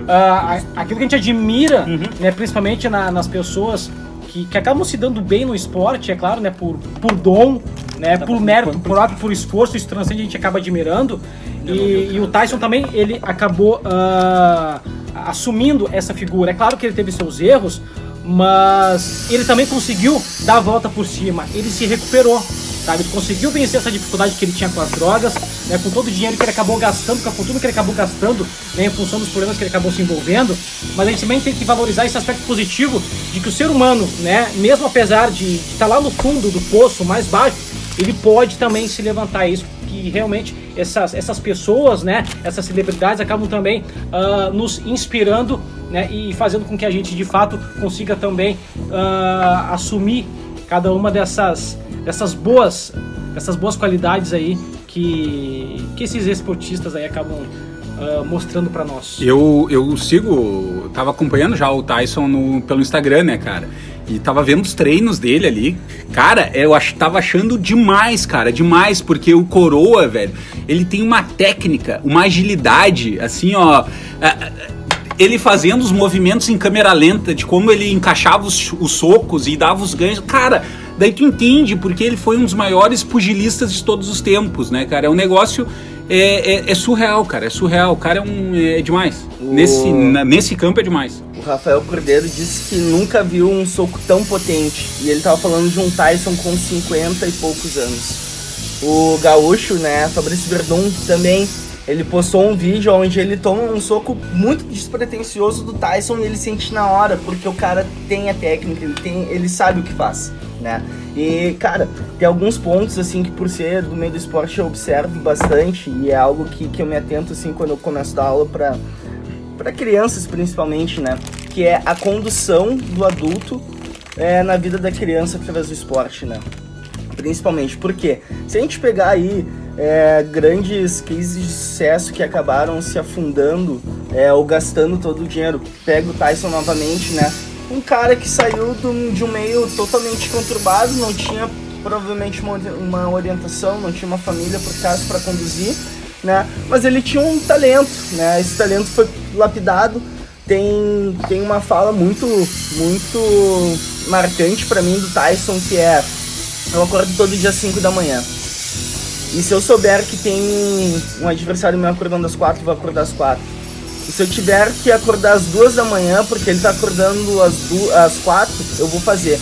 ah, a- aquilo que a gente admira, Uhum. né, principalmente na- nas pessoas que, que acabam se dando bem no esporte, é claro, né, por, por dom, né, por mérito próprio, por esforço, isso transcende, a gente acaba admirando. E, e o Tyson também, ele acabou ah, assumindo essa figura. É claro que ele teve seus erros, mas ele também conseguiu dar a volta por cima. Ele se recuperou, sabe? Ele conseguiu vencer essa dificuldade que ele tinha com as drogas, né? Com todo o dinheiro que ele acabou gastando, com a fortuna que ele acabou gastando, né? Em função dos problemas que ele acabou se envolvendo. Mas a gente também tem que valorizar esse aspecto positivo de que o ser humano, né? Mesmo apesar de estar lá no fundo do poço, mais baixo, ele pode também se levantar. Isso que realmente essas, essas pessoas, né, essas celebridades acabam também ah, nos inspirando, né, e fazendo com que a gente de fato consiga também ah, assumir cada uma dessas, dessas boas, dessas boas qualidades aí que, que esses esportistas aí acabam ah, mostrando para nós. Eu, eu sigo, tava acompanhando já o Tyson no- pelo Instagram, né, cara? E tava vendo os treinos dele ali. Cara, eu ach, tava achando demais, cara, demais, porque o Coroa, velho, ele tem uma técnica, uma agilidade, assim, ó. Ele fazendo os movimentos em câmera lenta, de como ele encaixava os, os socos e dava os ganhos. Cara, daí tu entende porque ele foi um dos maiores pugilistas de todos os tempos, né, cara? É um negócio. É, é- é surreal, cara. É surreal. O cara é um. É demais. O- Nesse, na- nesse campo é demais. O Rafael Cordeiro disse que nunca viu um soco tão potente. E ele tava falando de um Tyson com 50 e poucos anos. O gaúcho, né, Fabrício Verdun, também, ele postou um vídeo onde ele toma um soco muito despretensioso do Tyson e ele sente na hora, porque o cara tem a técnica, ele, tem, ele sabe o que faz, né? E, cara, tem alguns pontos, assim, que por ser do meio do esporte eu observo bastante e é algo que, que eu me atento, assim, quando eu começo a dar aula pra, para crianças principalmente, né? Que é a condução do adulto é, na vida da criança através do esporte, né? Principalmente porque se a gente pegar aí é, grandes cases de sucesso que acabaram se afundando é, ou gastando todo o dinheiro, pega o Tyson novamente, né? Um cara que saiu de um meio totalmente conturbado, não tinha provavelmente uma, uma orientação, não tinha uma família por trás para conduzir, né? Mas ele tinha um talento, né? Esse talento foi lapidado. Tem, tem uma fala muito muito marcante para mim do Tyson que é eu acordo todo dia às 5 da manhã. E se eu souber que tem um adversário meu acordando às 4, eu vou acordar às 4. E se eu tiver que acordar às 2 da manhã, porque ele tá acordando às, du- às 4, eu vou fazer.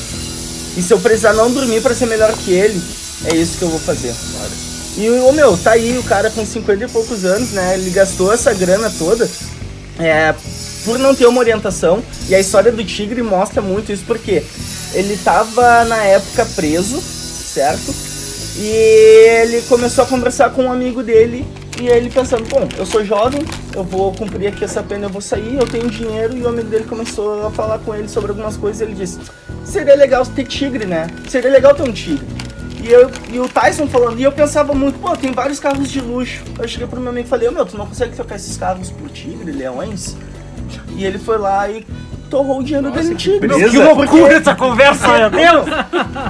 E se eu precisar não dormir para ser melhor que ele, é isso que eu vou fazer. E o meu, tá aí o cara com 50 e poucos anos, né? Ele gastou essa grana toda é, por não ter uma orientação. E a história do Tigre mostra muito isso, porque ele tava na época preso, certo? E ele começou a conversar com um amigo dele. E ele pensando, bom, eu sou jovem, eu vou cumprir aqui essa pena, eu vou sair, eu tenho dinheiro. E o amigo dele começou a falar com ele sobre algumas coisas. E ele disse: seria legal ter tigre, né? Seria legal ter um tigre. E, eu, e o Tyson falando, e eu pensava muito, pô, tem vários carros de luxo. Eu cheguei pro meu amigo e falei, meu, tu não consegue trocar esses carros por tigre, leões? E ele foi lá e torrou o dinheiro dele tigre. beleza. Que loucura essa conversa, meu Deus!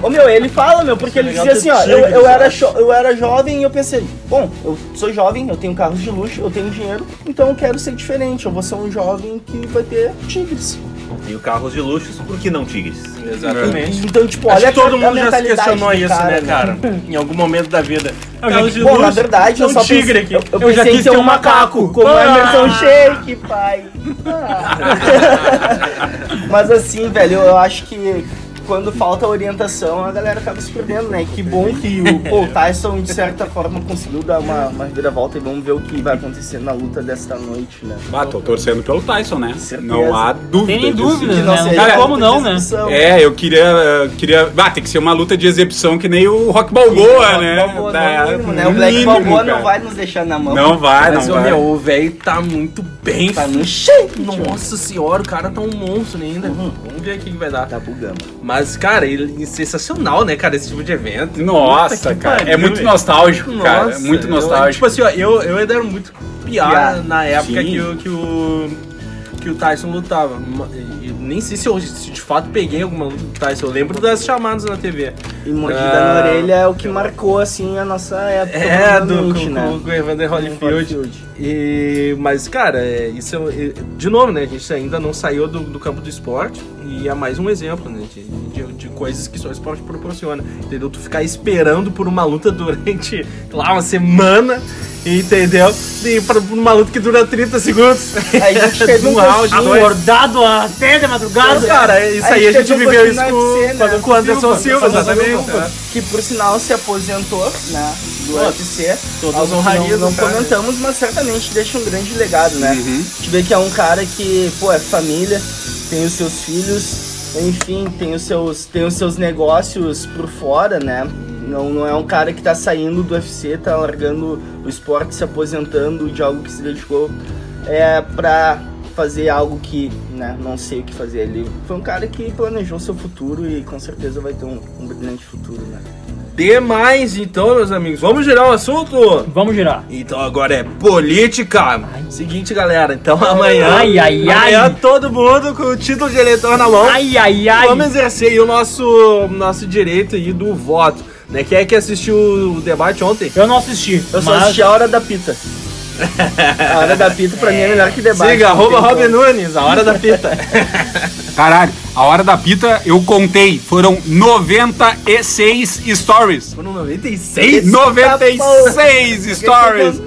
Ô meu, ele fala, meu, porque ele legal dizia assim, ó, eu, tigre, eu, era eu era jovem e eu pensei, bom, eu sou jovem, eu tenho carros de luxo, eu tenho dinheiro, então eu quero ser diferente, eu vou ser um jovem que vai ter tigres. Tenho carros de luxos, por que não tigres? Exatamente. Então, tipo, Acho olha que todo a- a mundo já se questionou isso, né, cara? Em algum momento da vida. Carros de na luxo, verdade, eu só tigre aqui. Eu, eu Eu já quis ter um macaco. como Ah! Emerson Shake, pai. Ah. Mas assim, velho, eu acho que quando falta orientação, a galera acaba se perdendo, né? Que bom que o Paul Tyson, de certa forma, conseguiu dar uma, uma reviravolta e vamos ver o que vai acontecer na luta desta noite, né? Ah, tô torcendo pelo Tyson, né? Certeza. Não há dúvida. Tem dúvida, né? Não uma como não, né? É, eu queria. queria. Ah, tem que ser uma luta de exibição que nem o Rock Balboa, O né? Balboa, Da- no mínimo, né? O Black mínimo, Balboa não cara. vai nos deixar na mão. Não vai, Mas, não vai. meu, o velho tá muito bem. Tá no shake, Nossa senhora, o cara tá um monstro ainda. Uhum. Vamos ver o que vai dar. Tá bugando. Mas, cara, ele é sensacional, né, cara, esse tipo de evento. Nossa, cara. pariu, é muito velho. nostálgico, cara. É Nossa, muito eu- nostálgico. tipo assim, ó, eu, eu ainda era muito Piar. na época Sim. que o, que o que o Tyson lutava. E Nem sei se eu se de fato peguei alguma luta do Tyson. Eu lembro das chamadas na TV. E mordida Ah, na orelha é o que marcou, assim, a nossa época, É, do, com, né? com o Evander Holyfield. Holyfield. E, mas, cara, é, isso é, é- de novo, né? A gente ainda não saiu do, do campo do esporte e é mais um exemplo, né? De, de, de coisas que só o esporte proporciona. Entendeu? Tu ficar esperando por uma luta durante, lá, uma semana, entendeu? E pra, uma luta que dura 30 segundos. Aí a gente teve um dois. Acordado até de madrugada. Cara, isso Aí aí a gente um viveu isso com, UFC, né? com o Anderson Silva, exatamente. Que por sinal se aposentou, né? Do UFC. todas Algo que honrarias Não, não cara, comentamos, mas certamente deixa um grande legado, né? Uhum. A gente vê que é um cara que, pô, é família, tem os seus filhos, enfim, tem os seus, tem os seus negócios por fora, né? Não, não é um cara que tá saindo do UFC, tá largando o esporte, se aposentando de algo que se dedicou é, pra fazer algo que, né, não sei o que fazer. Ele foi um cara que planejou seu futuro e com certeza vai ter um, um brilhante futuro, né? Demais, então, meus amigos. Vamos girar o assunto? Vamos girar. Então agora é política. Seguinte, galera. Então amanhã. Ai, ai, amanhã ai. todo mundo com o título de eleitor na mão. Ai, ai, ai. Vamos exercer aí o nosso, nosso direito aí do voto. Né? Quem é que assistiu o debate ontem? Eu não assisti. Eu só mas... assisti a Hora da Pita. A Hora da Pita pra mim é melhor que debate. Siga, arroba Robin. Nunes, a hora da pita. Caralho, a hora da pita eu contei, foram 96 stories. Foram 96? 96 stories.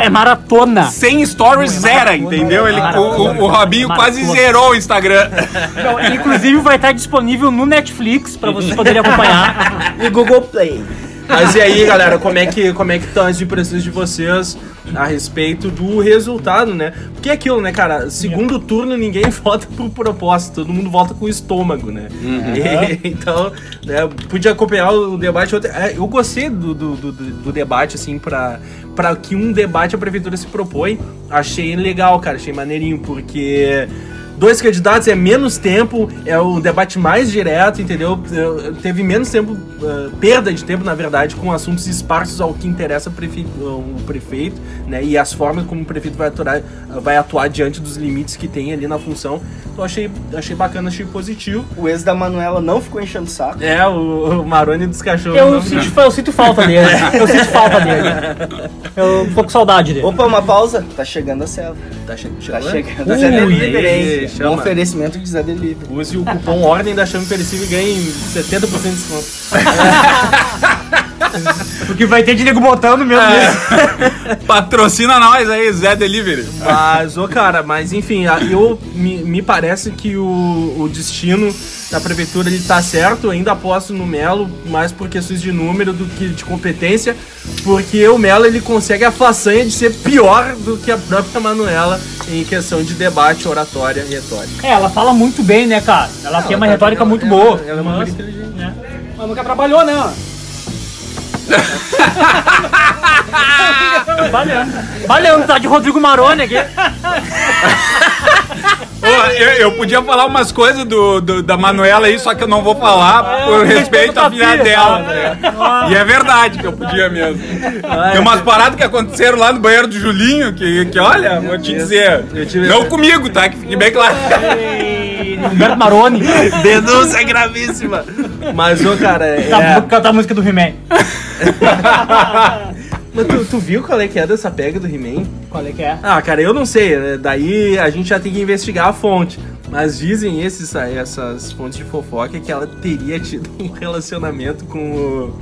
É maratona. 100 stories zera, entendeu? Ele, o, o- o Robinho quase Maratona. zerou o Instagram. Não, inclusive vai estar disponível no Netflix pra vocês poderem acompanhar. E Google Play. Mas e aí, galera, como é que como é que estão as impressões de vocês a respeito do resultado, né? Porque é aquilo, né, cara? Segundo turno ninguém vota por proposta, todo mundo vota com o estômago, né? E- então, né, podia acompanhar o debate. É, Eu gostei do, do, do, do debate, assim, pra, pra que um debate a prefeitura se propõe. Achei legal, cara, achei maneirinho, porque dois candidatos é menos tempo, é o debate mais direto, entendeu? Teve menos tempo, eh, perda de tempo, na verdade, com assuntos esparsos ao que interessa o prefeito, o prefeito, né? E as formas como o prefeito vai atuar, vai atuar diante dos limites que tem ali na função. Então achei, achei bacana, achei positivo. O ex da Manuela não ficou enchendo o saco. É, o, o Maroni dos cachorros. Eu não- sinto, eu sinto falta dele. Eu sinto falta dele. Eu tô com saudade dele. Opa, uma pausa. Tá chegando a cela. Tá, che Tá chegando. chegando Ui, Zé Delivery, hein? Chama. Um oferecimento de Zé Delivery. Use o cupom Ordem da Chama Perecível e ganhe 70% de desconto. Porque vai ter de nego botando mesmo. É. Patrocina nós aí, Zé Delivery. Mas, ô cara, mas enfim, eu me, me parece que o, o destino da prefeitura ele tá certo, eu ainda aposto no Melo, mais por questões de número do que de competência, porque o Melo ele consegue a façanha de ser pior do que a própria Manuela em questão de debate, oratória e retórica. É, ela fala muito bem, né, cara? Ela tem uma tá- retórica ela- muito ela- boa. Ela é uma Mas- mulher inteligente. Mas nunca trabalhou, né? Valendo. Valendo, tá de Rodrigo Maroni aqui. Eu, eu podia falar umas coisas do, do- da Manuela aí, só que eu não vou falar por respeito à filha dela. né? E é verdade que eu podia mesmo. Tem umas paradas que aconteceram lá no banheiro do Julinho que, que olha, vou te dizer. Não comigo, tá? Que fique bem claro. Humberto Maroni. Denúncia gravíssima! Mas, ô cara, é... Tá, vou cantar a música do He-Man. Mas tu, tu viu qual é que é dessa pega do He-Man? Qual é que é? Ah, cara, eu não sei. né? Daí a gente já tem que investigar a fonte. Mas dizem esses, essas fontes de fofoca que ela teria tido um relacionamento com o,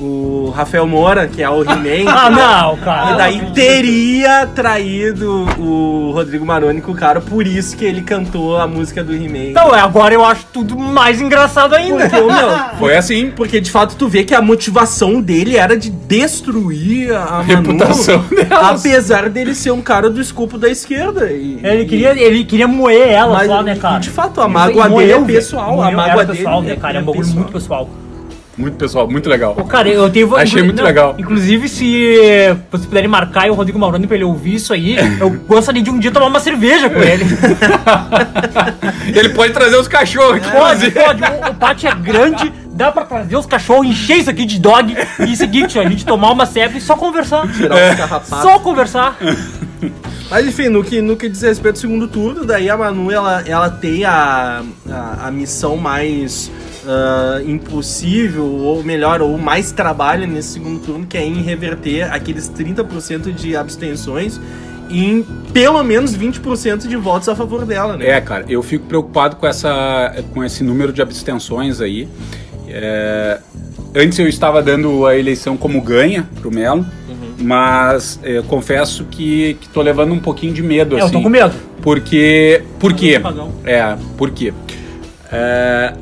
o Rafael Moura, que é o He-Man. Ah, não, cara. E daí teria traído o Rodrigo Maroni com o cara, por isso que ele cantou a música do He-Man. Então, é, agora eu acho tudo mais engraçado ainda. Porque, meu, Foi assim. porque de fato tu vê que a motivação dele era de destruir a, a Manu, reputação dela. apesar dele ser um cara do escopo da esquerda. E, Ele queria, ele queria moer ela mas, só, né, cara? De fato, a mágoa moeu, dele é pessoal. A mágoa dele pessoal, né, cara? É um bagulho pessoal. muito pessoal. Muito pessoal, muito legal. Ô, cara, eu tenho. Achei muito legal. Inclusive, se vocês puderem marcar o Rodrigo Mauroni pra ele ouvir isso aí, eu gostaria de um dia tomar uma cerveja com ele. Ele pode trazer os cachorros aqui. Pode, pode. O, o pátio é grande, dá pra trazer os cachorros, encher isso aqui de dog. E seguinte, ó, a gente tomar uma cerveja e só conversar. Tirar os carrapatos. Só conversar. Mas enfim, no que, no que diz respeito ao segundo turno, daí a Manu ela, ela tem a, a, a missão mais ah, impossível, ou melhor, ou mais trabalho nesse segundo turno, que é em reverter aqueles 30% de abstenções em pelo menos 20% de votos a favor dela, né? É, cara, eu fico preocupado com, essa, com esse número de abstenções aí. É, antes eu estava dando a eleição como ganha pro Melo, mas é, confesso que, que tô levando um pouquinho de medo, É, eu assim. tô com medo. Porque. Por quê? Pagão. É, por quê? É,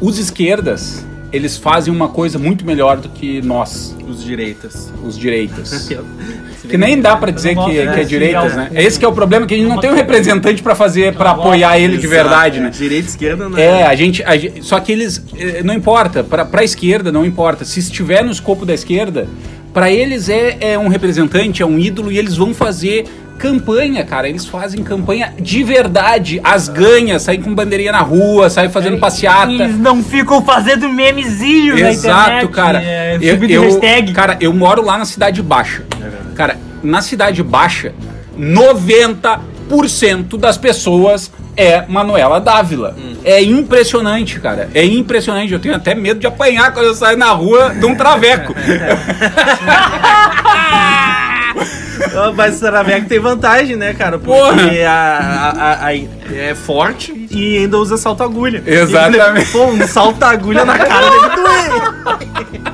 os esquerdas, eles fazem uma coisa muito melhor do que nós, Os direitas. os direitas. Que nem dá pra dizer que, que é direitas, né? Esse que é o problema, que a gente não tem um representante pra fazer, pra apoiar ele de verdade, né? Direita e esquerda, né? É, a gente, a gente- Só que eles. eh, Não importa, pra, pra esquerda não importa. Se estiver no escopo da esquerda, pra eles é, é um representante, é um ídolo e eles vão fazer campanha, cara. Eles fazem campanha de verdade. As ganhas, saem com bandeirinha na rua, saem fazendo passeata. Eles não ficam fazendo memezinho na Exato, cara. É, eu, subindo eu- hashtag. cara, eu moro lá na Cidade Baixa. cara, na Cidade Baixa, 90% das pessoas é Manuela Dávila. É impressionante, cara. É impressionante. Eu tenho até medo de apanhar quando eu saio na rua de um traveco. Ah, Mas o Traveco tem vantagem, né, cara? Porque Porra. a, a- a- é forte e ainda usa salto-agulha. Exatamente. E, Pô, um salto-agulha na cara deve doer.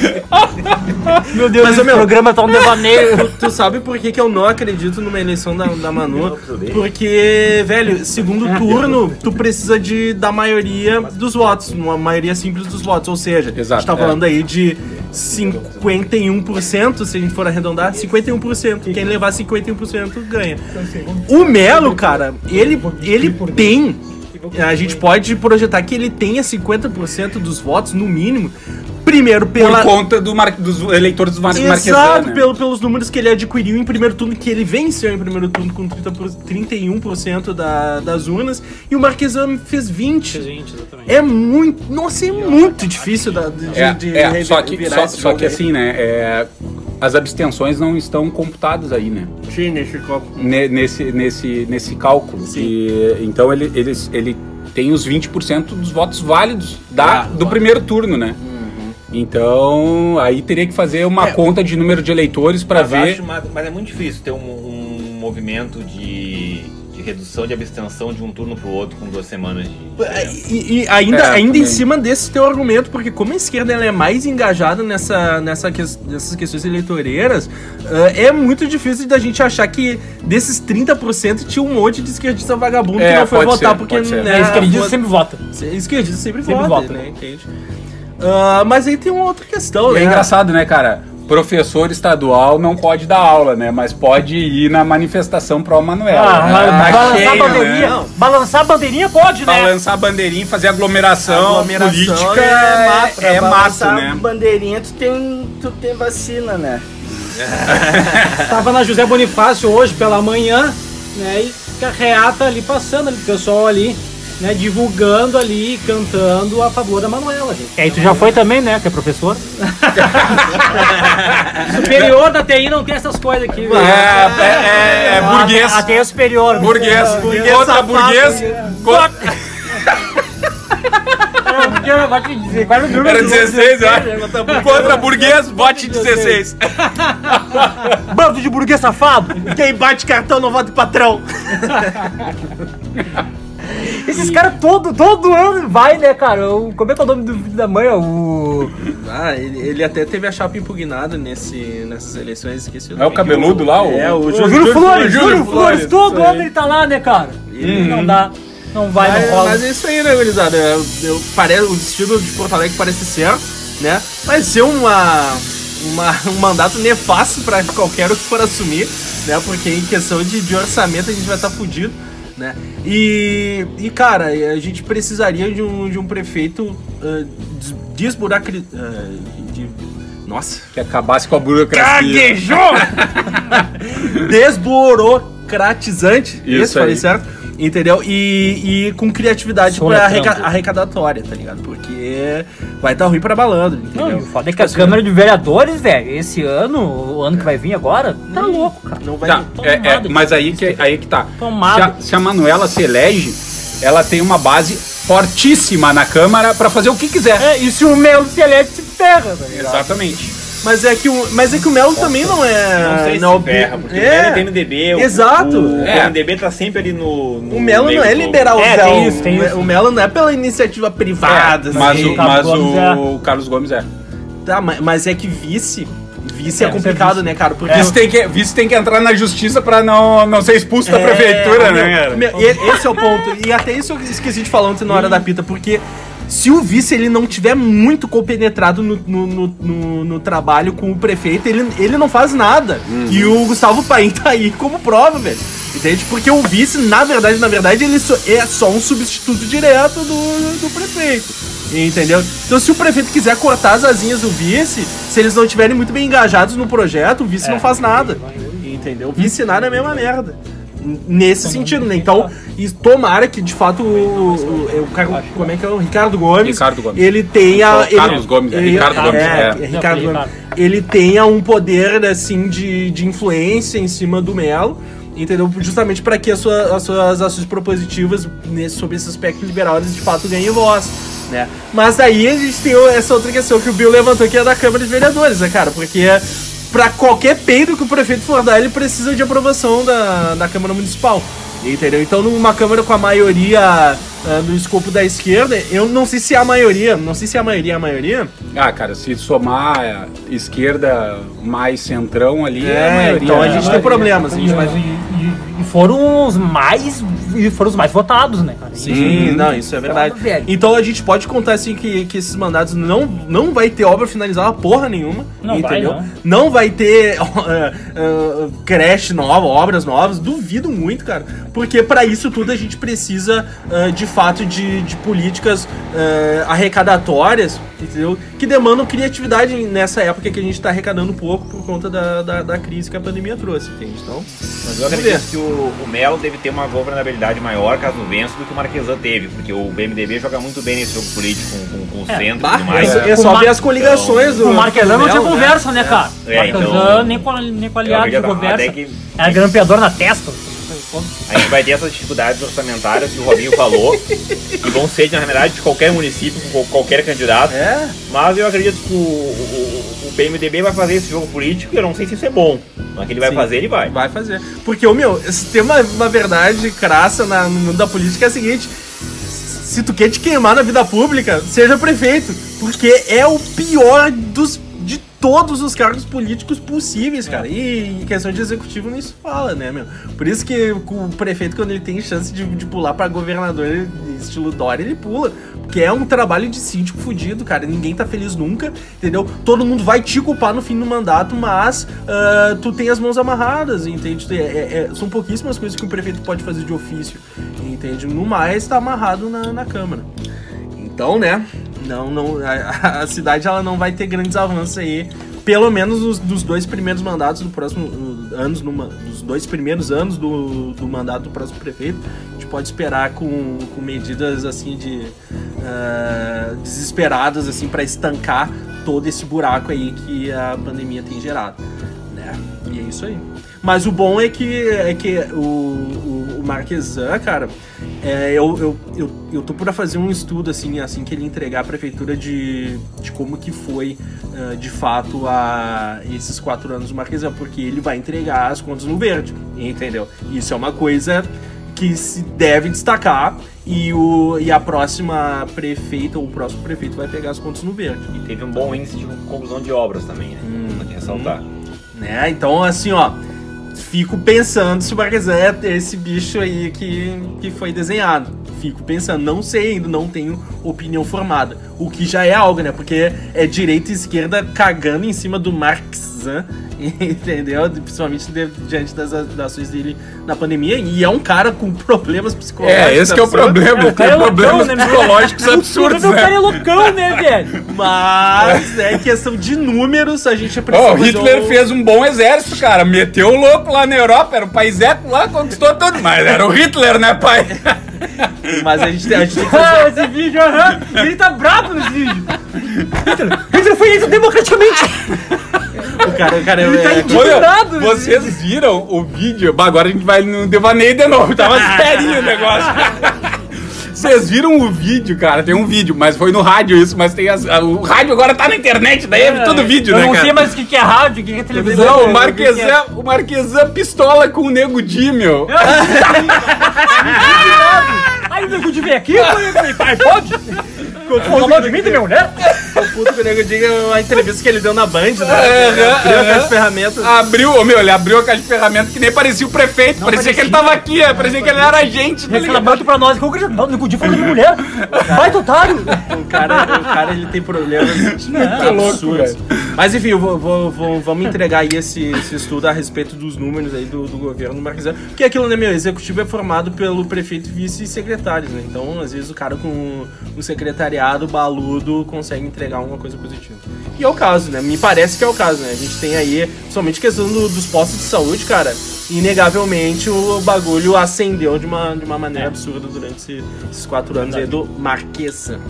Meu Deus, Mas, esse ô, meu, programa tá um devaneio. Tu, tu sabe por que, que eu não acredito numa eleição da, da Manu? Porque, velho, segundo turno, tu precisa de, da maioria dos votos, uma maioria simples dos votos. Ou seja, Exato, a gente tá é. falando aí de 51%, se a gente for arredondar, 51%. Quem levar 51% ganha. O Melo, cara, ele, ele tem. A gente pode projetar que ele tenha 50% dos votos, no mínimo. Primeiro, Por pela, conta do mar- dos eleitores do Mar Marquesan, Exato, né? pelo, pelos números que ele adquiriu em primeiro turno, que ele venceu em primeiro turno com 30 por- 31% da, das urnas, e o Marquesan fez 20. Gente, exatamente. É muito. Nossa, é muito difícil da- de, É, de é, rever- só que, só, só que aí. assim, né? é, as abstenções não estão computadas aí, né? Sim, nesse copo. Ne- nesse, nesse, nesse cálculo. Sim. E, então ele, eles, ele tem os 20% dos votos válidos da, Ah, do primeiro turno, né? Então aí teria que fazer uma É. conta de número de eleitores para ver. acho- mas, mas é muito difícil ter um, um movimento de redução de abstenção de um turno pro outro com duas semanas de. diferença. E, e ainda, É, ainda em cima desse teu argumento, porque como a esquerda ela é mais engajada nessa, nessa que- nessas questões eleitoreiras, ah, é muito difícil da gente achar que desses 30% tinha um monte de esquerdista vagabundo É, que não foi votar ser, porque né, É, esquerdista sempre vota. esquerdista sempre, Sempre vota, vota. né? Entende? Ah, mas aí tem uma outra questão, E né? é engraçado, né, cara? Professor estadual não pode dar aula, né? Mas pode ir na manifestação pro Manuela. Ah, né? mas balançar cheio, a bandeirinha. né? Balançar a bandeirinha pode, né? Balançar a bandeirinha, fazer aglomeração, Aglomeração política é é, mato, é Pra mato, balançar né? bandeirinha, tu tem, tu tem vacina, né? Tava na José Bonifácio hoje pela manhã, né? E carreata ali passando, ali, o pessoal ali, né? Divulgando ali, cantando a favor da Manuela, gente. E aí tu já foi também, né? Que é professor. Superior da TI não tem essas coisas aqui, velho. É, é, é, é burguês. Até é superior. Burguês. Burguês Contra safado. burguês. Contra... É o número Era do- 16, eu acho. Contra burguês, vote 16. Bando de burguês safado. Quem bate cartão não vota patrão. Esses caras todo, todo ano vai, né, cara? O, como é que é o nome do filho da mãe? O. Ah, ele, ele até teve a chapa impugnada nesse, nessas eleições, esqueci o É nome. o cabeludo lá? O... É, o O Júlio, Júlio Flores, Júlio Júlio Flores, Flores, todo ano ele tá lá, né, cara? Não dá. Não vai, Mas, não rola. mas é isso aí, né, gurizada? Eu, eu, parece, o destino de Porto Alegre parece certo, né? Vai ser uma, uma, um mandato nefasto pra qualquer um que for assumir, né? Porque em questão de, de orçamento a gente vai estar fudido, né? E, e, cara, a gente precisaria de um, de um prefeito uh, desburacri... ah, de, nossa! Que acabasse com a burocracia. Gaguejou! Desburocratizante. Isso Isso, falei aí. certo? Entendeu? E, e com criatividade Sou pra arreca- arrecadatória, tá ligado? Porque vai estar ruim pra malandro, Não, entendeu? e o foda é que a Câmara de Vereadores, velho, esse ano, o ano que vai vir agora, tá louco, cara. Não vai. Tá, é, é, mas aí que, aí que tá. Tomado. Se a, se a Manuela se elege, ela tem uma base fortíssima na Câmara pra fazer o que quiser. É, e se o Melo se elege, se ferra, tá ligado? Exatamente. Mas é que o, mas é que o Melo também não é. Não sei se não, se ferra, porque é. o Melo é PMDB. o- Exato. O, É. PMDB tá sempre ali no. no O Melo não é liberalzão. É, tem isso, tem O- isso. O Melo não é pela iniciativa privada. Mas, assim. o, Carlos mas Gomes o Carlos Gomes é. Tá, ma- mas é que vice. Vice é, É, complicado, vice. né, cara? Porque. Vice, tem que, vice tem que entrar na justiça pra não, não ser expulso da É, prefeitura, meu, né, cara? meu, esse é o ponto. E até isso eu esqueci de falar ontem na hora da pita, porque se o vice ele não tiver muito compenetrado no, no, no, no- no trabalho com o prefeito, ele, ele não faz nada. E o Gustavo Paim tá aí como prova, velho. Entende? Porque o vice, na verdade, na verdade, ele só- é só um substituto direto do, do prefeito. Entendeu? Então, se o prefeito quiser cortar as asinhas do vice, se eles não estiverem muito bem engajados no projeto, o vice não faz nada. Entendeu? Vice nada é a mesma merda. Nesse sentido, né? Então, e tomara que de fato o, o, o como é que é o Ricardo Gomes, Ricardo Gomes. ele tenha ele- Carlos Gomes, é ele- Ricardo Gomes, é, é. é Ricardo Gomes. Ricardo. Ele tenha um poder assim de, de influência em cima do Melo. Entendeu? Justamente para que as, sua- as suas ações propositivas nesse, sobre esse aspecto liberal eles de fato ganhem voz. Né? Mas aí a gente tem essa outra questão que o Bill levantou que é da Câmara de Vereadores, né, cara? Porque pra qualquer peido que o prefeito for dar, ele precisa de aprovação da, da Câmara Municipal. Entendeu? Então, numa Câmara com a maioria ah, no escopo da esquerda, eu não sei se é a maioria, não sei se é a maioria é a maioria. Ah, cara, se somar a esquerda mais centrão ali, É, a maioria. então a gente é tem problemas. A gente vai... E, e- e foram os mais. E foram os mais votados, né, cara? Sim, não, isso é verdade. Então a gente pode contar assim que, que esses mandados não, não vai ter obra finalizada porra nenhuma. Não vai, entendeu? não. Não vai ter eh, eh, creche nova, obras novas. Duvido muito, cara. Porque pra isso tudo a gente precisa eh, de fato de, de políticas eh, arrecadatórias, entendeu? Que demandam criatividade nessa época que a gente tá arrecadando pouco por conta da, da, da crise que a pandemia trouxe, entende? Então, Mas eu acredito que o, o Melo deve ter uma governabilidade maior caso vença do que o Marquesan teve, porque o BMDB joga muito bem nesse jogo político com, com, com o É, centro e tudo mais. é, é só ver as coligações do. O Marquesan não tinha Melo, conversa, né, cara? É, Marquesan então- nem com, nem com aliado conversa. que Era grampeador na testa. A gente vai ter essas dificuldades orçamentárias que o Robinho falou, que vão ser, na realidade, de qualquer município, qualquer candidato. É, Mas eu acredito que o, o, o PMDB vai fazer esse jogo político e eu não sei se isso é bom. Mas que ele vai Sim. fazer, ele vai. Vai fazer. Porque, ô meu, se tem uma, uma verdade crassa na- no mundo da política é a seguinte: se tu quer te queimar na vida pública, seja prefeito. Porque é o pior dos, de todos os cargos políticos possíveis, cara. E em questão de executivo nem se fala, né, meu? Por isso que o prefeito, quando ele tem chance de, de pular pra governador, estilo Dória, ele pula. Porque é um trabalho de síndico fudido, cara. Ninguém tá feliz nunca, entendeu? Todo mundo vai te culpar no fim do mandato, mas ah, tu tem as mãos amarradas, entende? É- é- é- são pouquíssimas coisas que o prefeito pode fazer de ofício, entende? No mais, tá amarrado na, na Câmara. Então, né? Não, não, a, a cidade ela não vai ter grandes avanços aí. Pelo menos nos, nos dois primeiros mandatos do próximo uh, anos, numa, nos dois primeiros anos do, do mandato do próximo prefeito, a gente pode esperar com, com medidas assim de ah, desesperadas assim para estancar todo esse buraco aí que a pandemia tem gerado, né? E é isso aí. Mas o bom é que é que o, o, o Marquesan, cara, é, eu, eu, eu, eu tô pra fazer um estudo assim, assim que ele entregar a prefeitura de, de como que foi ah, de fato a esses quatro anos do Marquesan, porque ele vai entregar as contas no verde, entendeu? Isso é uma coisa que se deve destacar e, o, e a próxima prefeita ou o próximo prefeito vai pegar as contas no verde. E teve um bom índice de conclusão de obras também, né? Hum, Tem que ressaltar. né? Então, assim, ó, fico pensando se o Marquesan é esse bicho aí que, que foi desenhado. Fico pensando, não sei ainda, não tenho opinião formada. O que já é algo, né? Porque é direita e esquerda cagando em cima do Marxan, entendeu? Principalmente de- diante das, das ações dele na pandemia. E é um cara com problemas psicológicos. É, esse que é o problema. É, o tem é problemas loucão, né, meu? psicológicos absurdos, O cara é né? loucão, né, velho? Mas é questão de números, a gente precisa. Ó, o fazer Hitler um- fez um bom exército, cara. Meteu o louco lá na Europa, era o paiseco lá, conquistou tudo. Mas era o Hitler, né, pai? Mas a gente, tem- a gente tem que fazer. Ah, esse vídeo, aham. Ele tá bravo nesse vídeo. Hitler, Hitler foi eleito democraticamente. O cara, o cara Ele tá é, indignado. Olha, vocês viram o vídeo? Bah, agora a gente vai no devaneio de novo. Tava serinho o negócio. Vocês viram o vídeo, cara? Tem um vídeo, mas foi no rádio isso, mas tem as, a- o rádio agora tá na internet, daí é, tudo vídeo, Eu né, não cara? sei mais o que que é rádio, o que que é televisão. Não, o o que que é- Marquesan, o Marquesan pistola com o Nego Di, meu. Aí o nego de vir aqui, pai, pai, pode? Falou de mim, da minha mulher? O puto que o nego diga uma entrevista que ele deu na Band, né? Aham, Abriu a aham. caixa de ferramentas. Abriu, meu, ele abriu a caixa de ferramentas que nem parecia o prefeito, parecia, que ele tava aqui, é, parecia que ele era agente. tá ligado? Reclamando pra nós, que eu não, o nego de falou de mulher. Vai, otário. O cara, o cara ele tem problemas louco, absurdos. Mas enfim, eu vou, vou- vou- vamos entregar aí esse, esse estudo a respeito dos números aí do, do governo do Marquesano. Porque aquilo, né, meu, executivo é formado pelo prefeito e vice-secretários, né? Então, às vezes, o cara com o secretariado baludo consegue entregar alguma coisa positiva. E é o caso, né? Me parece que é o caso, né? A gente tem aí, somente questão do- dos postos de saúde, cara. Inegavelmente o bagulho ascendeu de uma, de uma maneira absurda durante esse- esses quatro anos aí do Marquesa.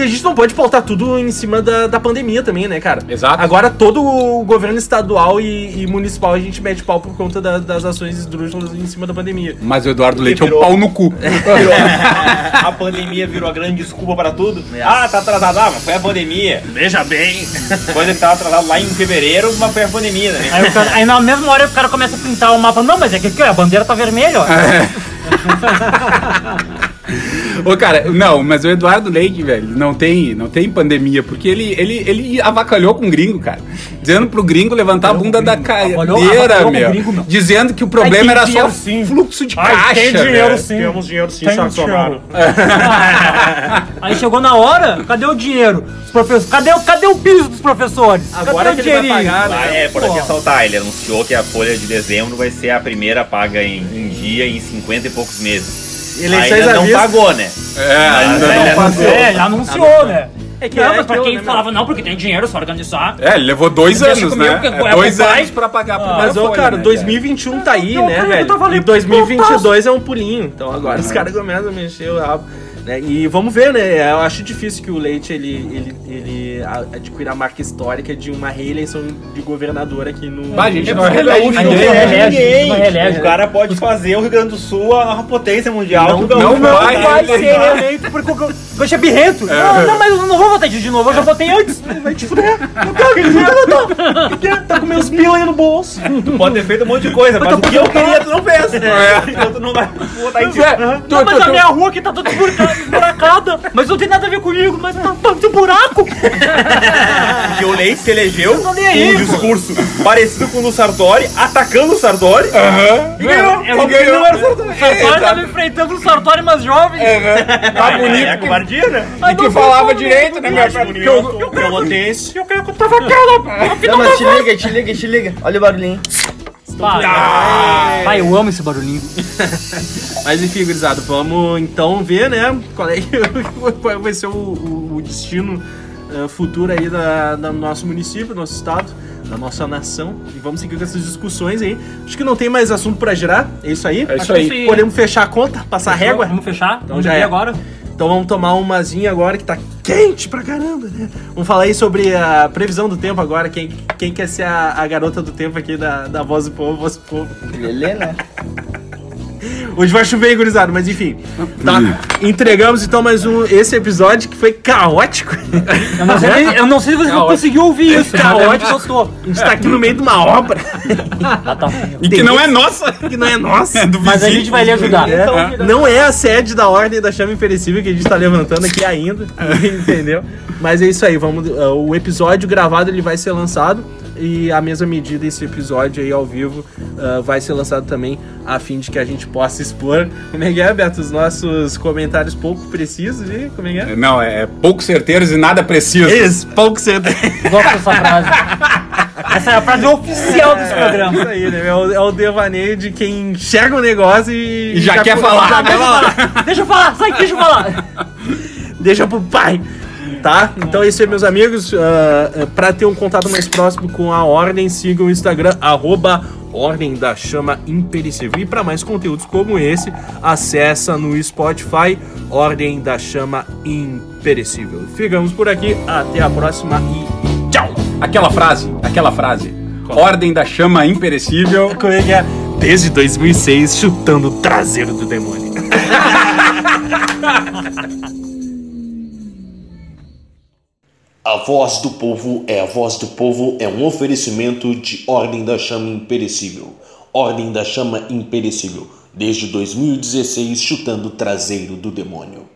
Que a gente não pode pautar tudo em cima da, da pandemia também, né, cara? Exato. Agora todo o governo estadual e, e municipal a gente mete pau por conta da- das ações esdrúxulas em cima da pandemia. Mas o Eduardo Leite é um virou. pau no cu. Virou- a pandemia virou a grande desculpa pra tudo. Ah, tá atrasado. Ah, mas foi a pandemia. Veja bem. Coisa que tava atrasado lá em fevereiro, mas foi a pandemia, né? Aí, cara- aí na mesma hora o cara começa a pintar o mapa. Não, mas é que aqui, ó, a bandeira tá vermelha, ó. Ô, cara, não, mas o Eduardo Leite, velho, não tem, não tem pandemia, porque ele, ele, ele avacalhou com o gringo, cara. Dizendo pro gringo levantar a bunda da cadeira, meu. gringo, meu. Dizendo que o Ai, problema tem era só sim. fluxo de Ai, caixa. tem dinheiro, velho. sim. Temos dinheiro sim, Tem só que sobraram. Aí chegou na hora, cadê o dinheiro? Os professores, cadê, o- cadê o piso dos professores? Agora cadê que o ele vai pagar, né? Ah, é, por aqui Pô. ressaltar, ele anunciou que a folha de dezembro vai ser a primeira paga em, em dia em 50 e poucos meses. Eleições ainda não vista. pagou, né? É, ainda não ainda passou. É, já anunciou, né? É que não, é mas pra aquilo, quem né, falava, não, porque tem dinheiro, só organizar. É, ele levou dois anos, comigo, né? É, é dois anos pra pagar a primeira Mas, ô, cara, né, 2021 tá aí, Não, né, velho? tava ali, E 2022 é um pulinho. Então agora os caras começam a mexer o rabo. Né? E vamos ver, né? Eu acho difícil que o Leite ele, ele, ele adquira a marca histórica de uma reeleição de governador aqui no. Bah, gente, É não não não reelege, Ninguém. não. O cara pode fazer o Rio Grande do Sul a nova potência mundial. Não- que o gaúcho não vai. Não vai ser reeleito porque o Gaúcho é birrento. Não, não, mas eu não vou votar de novo, eu já votei antes. Vai te fuder. Não quero que ele votar. Tá com meus pila aí no bolso. Tu pode ter feito um monte de coisa, mas o que eu queria tu não fez. Então tu não vai votar em ti. é, Não, tu- mas a minha rua aqui tá toda esburca- esburacada. Mas não tem nada a ver comigo, mas tá tanto buraco. Porque o Leite se elegeu um discurso parecido com o do Sartori, atacando o Sartori. Aham. E ganhou. Só que ele não era o Sartori. O Sartori tava enfrentando o Sartori, mas jovem. Tá É, bonito. é covardia, né? E que falava direito, né, meu? Eu- Eu pelotense. Eu quero que eu tava aqui, Não, mas te liga, te liga, te liga. Olha o barulhinho. Pai, pai, eu amo esse barulhinho. Mas enfim, gurizada, vamos então ver, né? Qual, é, qual vai ser o, o- o destino eh, futuro aí da, da nosso município, do nosso estado, da nossa nação. E vamos seguir com essas discussões aí. Acho que não tem mais assunto pra girar. É isso aí? É isso Acho aí. Podemos fechar a conta, passar a régua? Vamos fechar? Então Vamos já ver é. agora. Então vamos tomar umazinha agora que tá quente pra caramba, né? Vamos falar aí sobre a previsão do tempo agora. Quem, quem quer ser a, a garota do tempo aqui da, da Voz do Povo, Voz do Povo. Lelê, né? Hoje vai chover, gurizada, mas enfim. Tá? Entregamos então mais um esse episódio que foi caótico. Eu não sei, eu não sei se você Caótico. conseguiu ouvir isso, mas Caótico. eu tô. A gente tá aqui no meio de uma obra Ah, tá. E que não é nossa. que não é nossa. É do Mas a gente vai lhe ajudar. É, não é a sede da Ordem da Chama Imperecível que a gente tá levantando aqui ainda, entendeu? Mas é isso aí, vamos, uh, o episódio gravado ele vai ser lançado e a mesma medida esse episódio aí ao vivo uh, vai ser lançado também a fim de que a gente possa expor, como é que é, Beto, os nossos comentários pouco precisos e como é que é? Não, é pouco certeiros e nada preciso. Isso, pouco cedo. Gosto dessa frase. Essa é a frase oficial desse Isso programa. aí, né? É o, é o devaneio de quem enxerga o negócio e, E já quer falar. Já quer falar. Deixa eu falar, sai, deixa eu falar. deixa pro pai. Tá? Então é isso aí, meus amigos. Ah, ah, pra ter um contato mais próximo com a Ordem, sigam o Instagram, arroba Ordem da Chama Imperecível. E para mais conteúdos como esse, acessa no Spotify Ordem da Chama Imperecível. Ficamos por aqui, até a próxima e tchau! Aquela frase, aquela frase. Ordem da chama imperecível. Como é que é? Desde 2006, chutando o traseiro do demônio. A voz do povo é a voz do povo é um oferecimento de Ordem da Chama Imperecível. Ordem da Chama Imperecível, desde 2016 chutando o traseiro do demônio.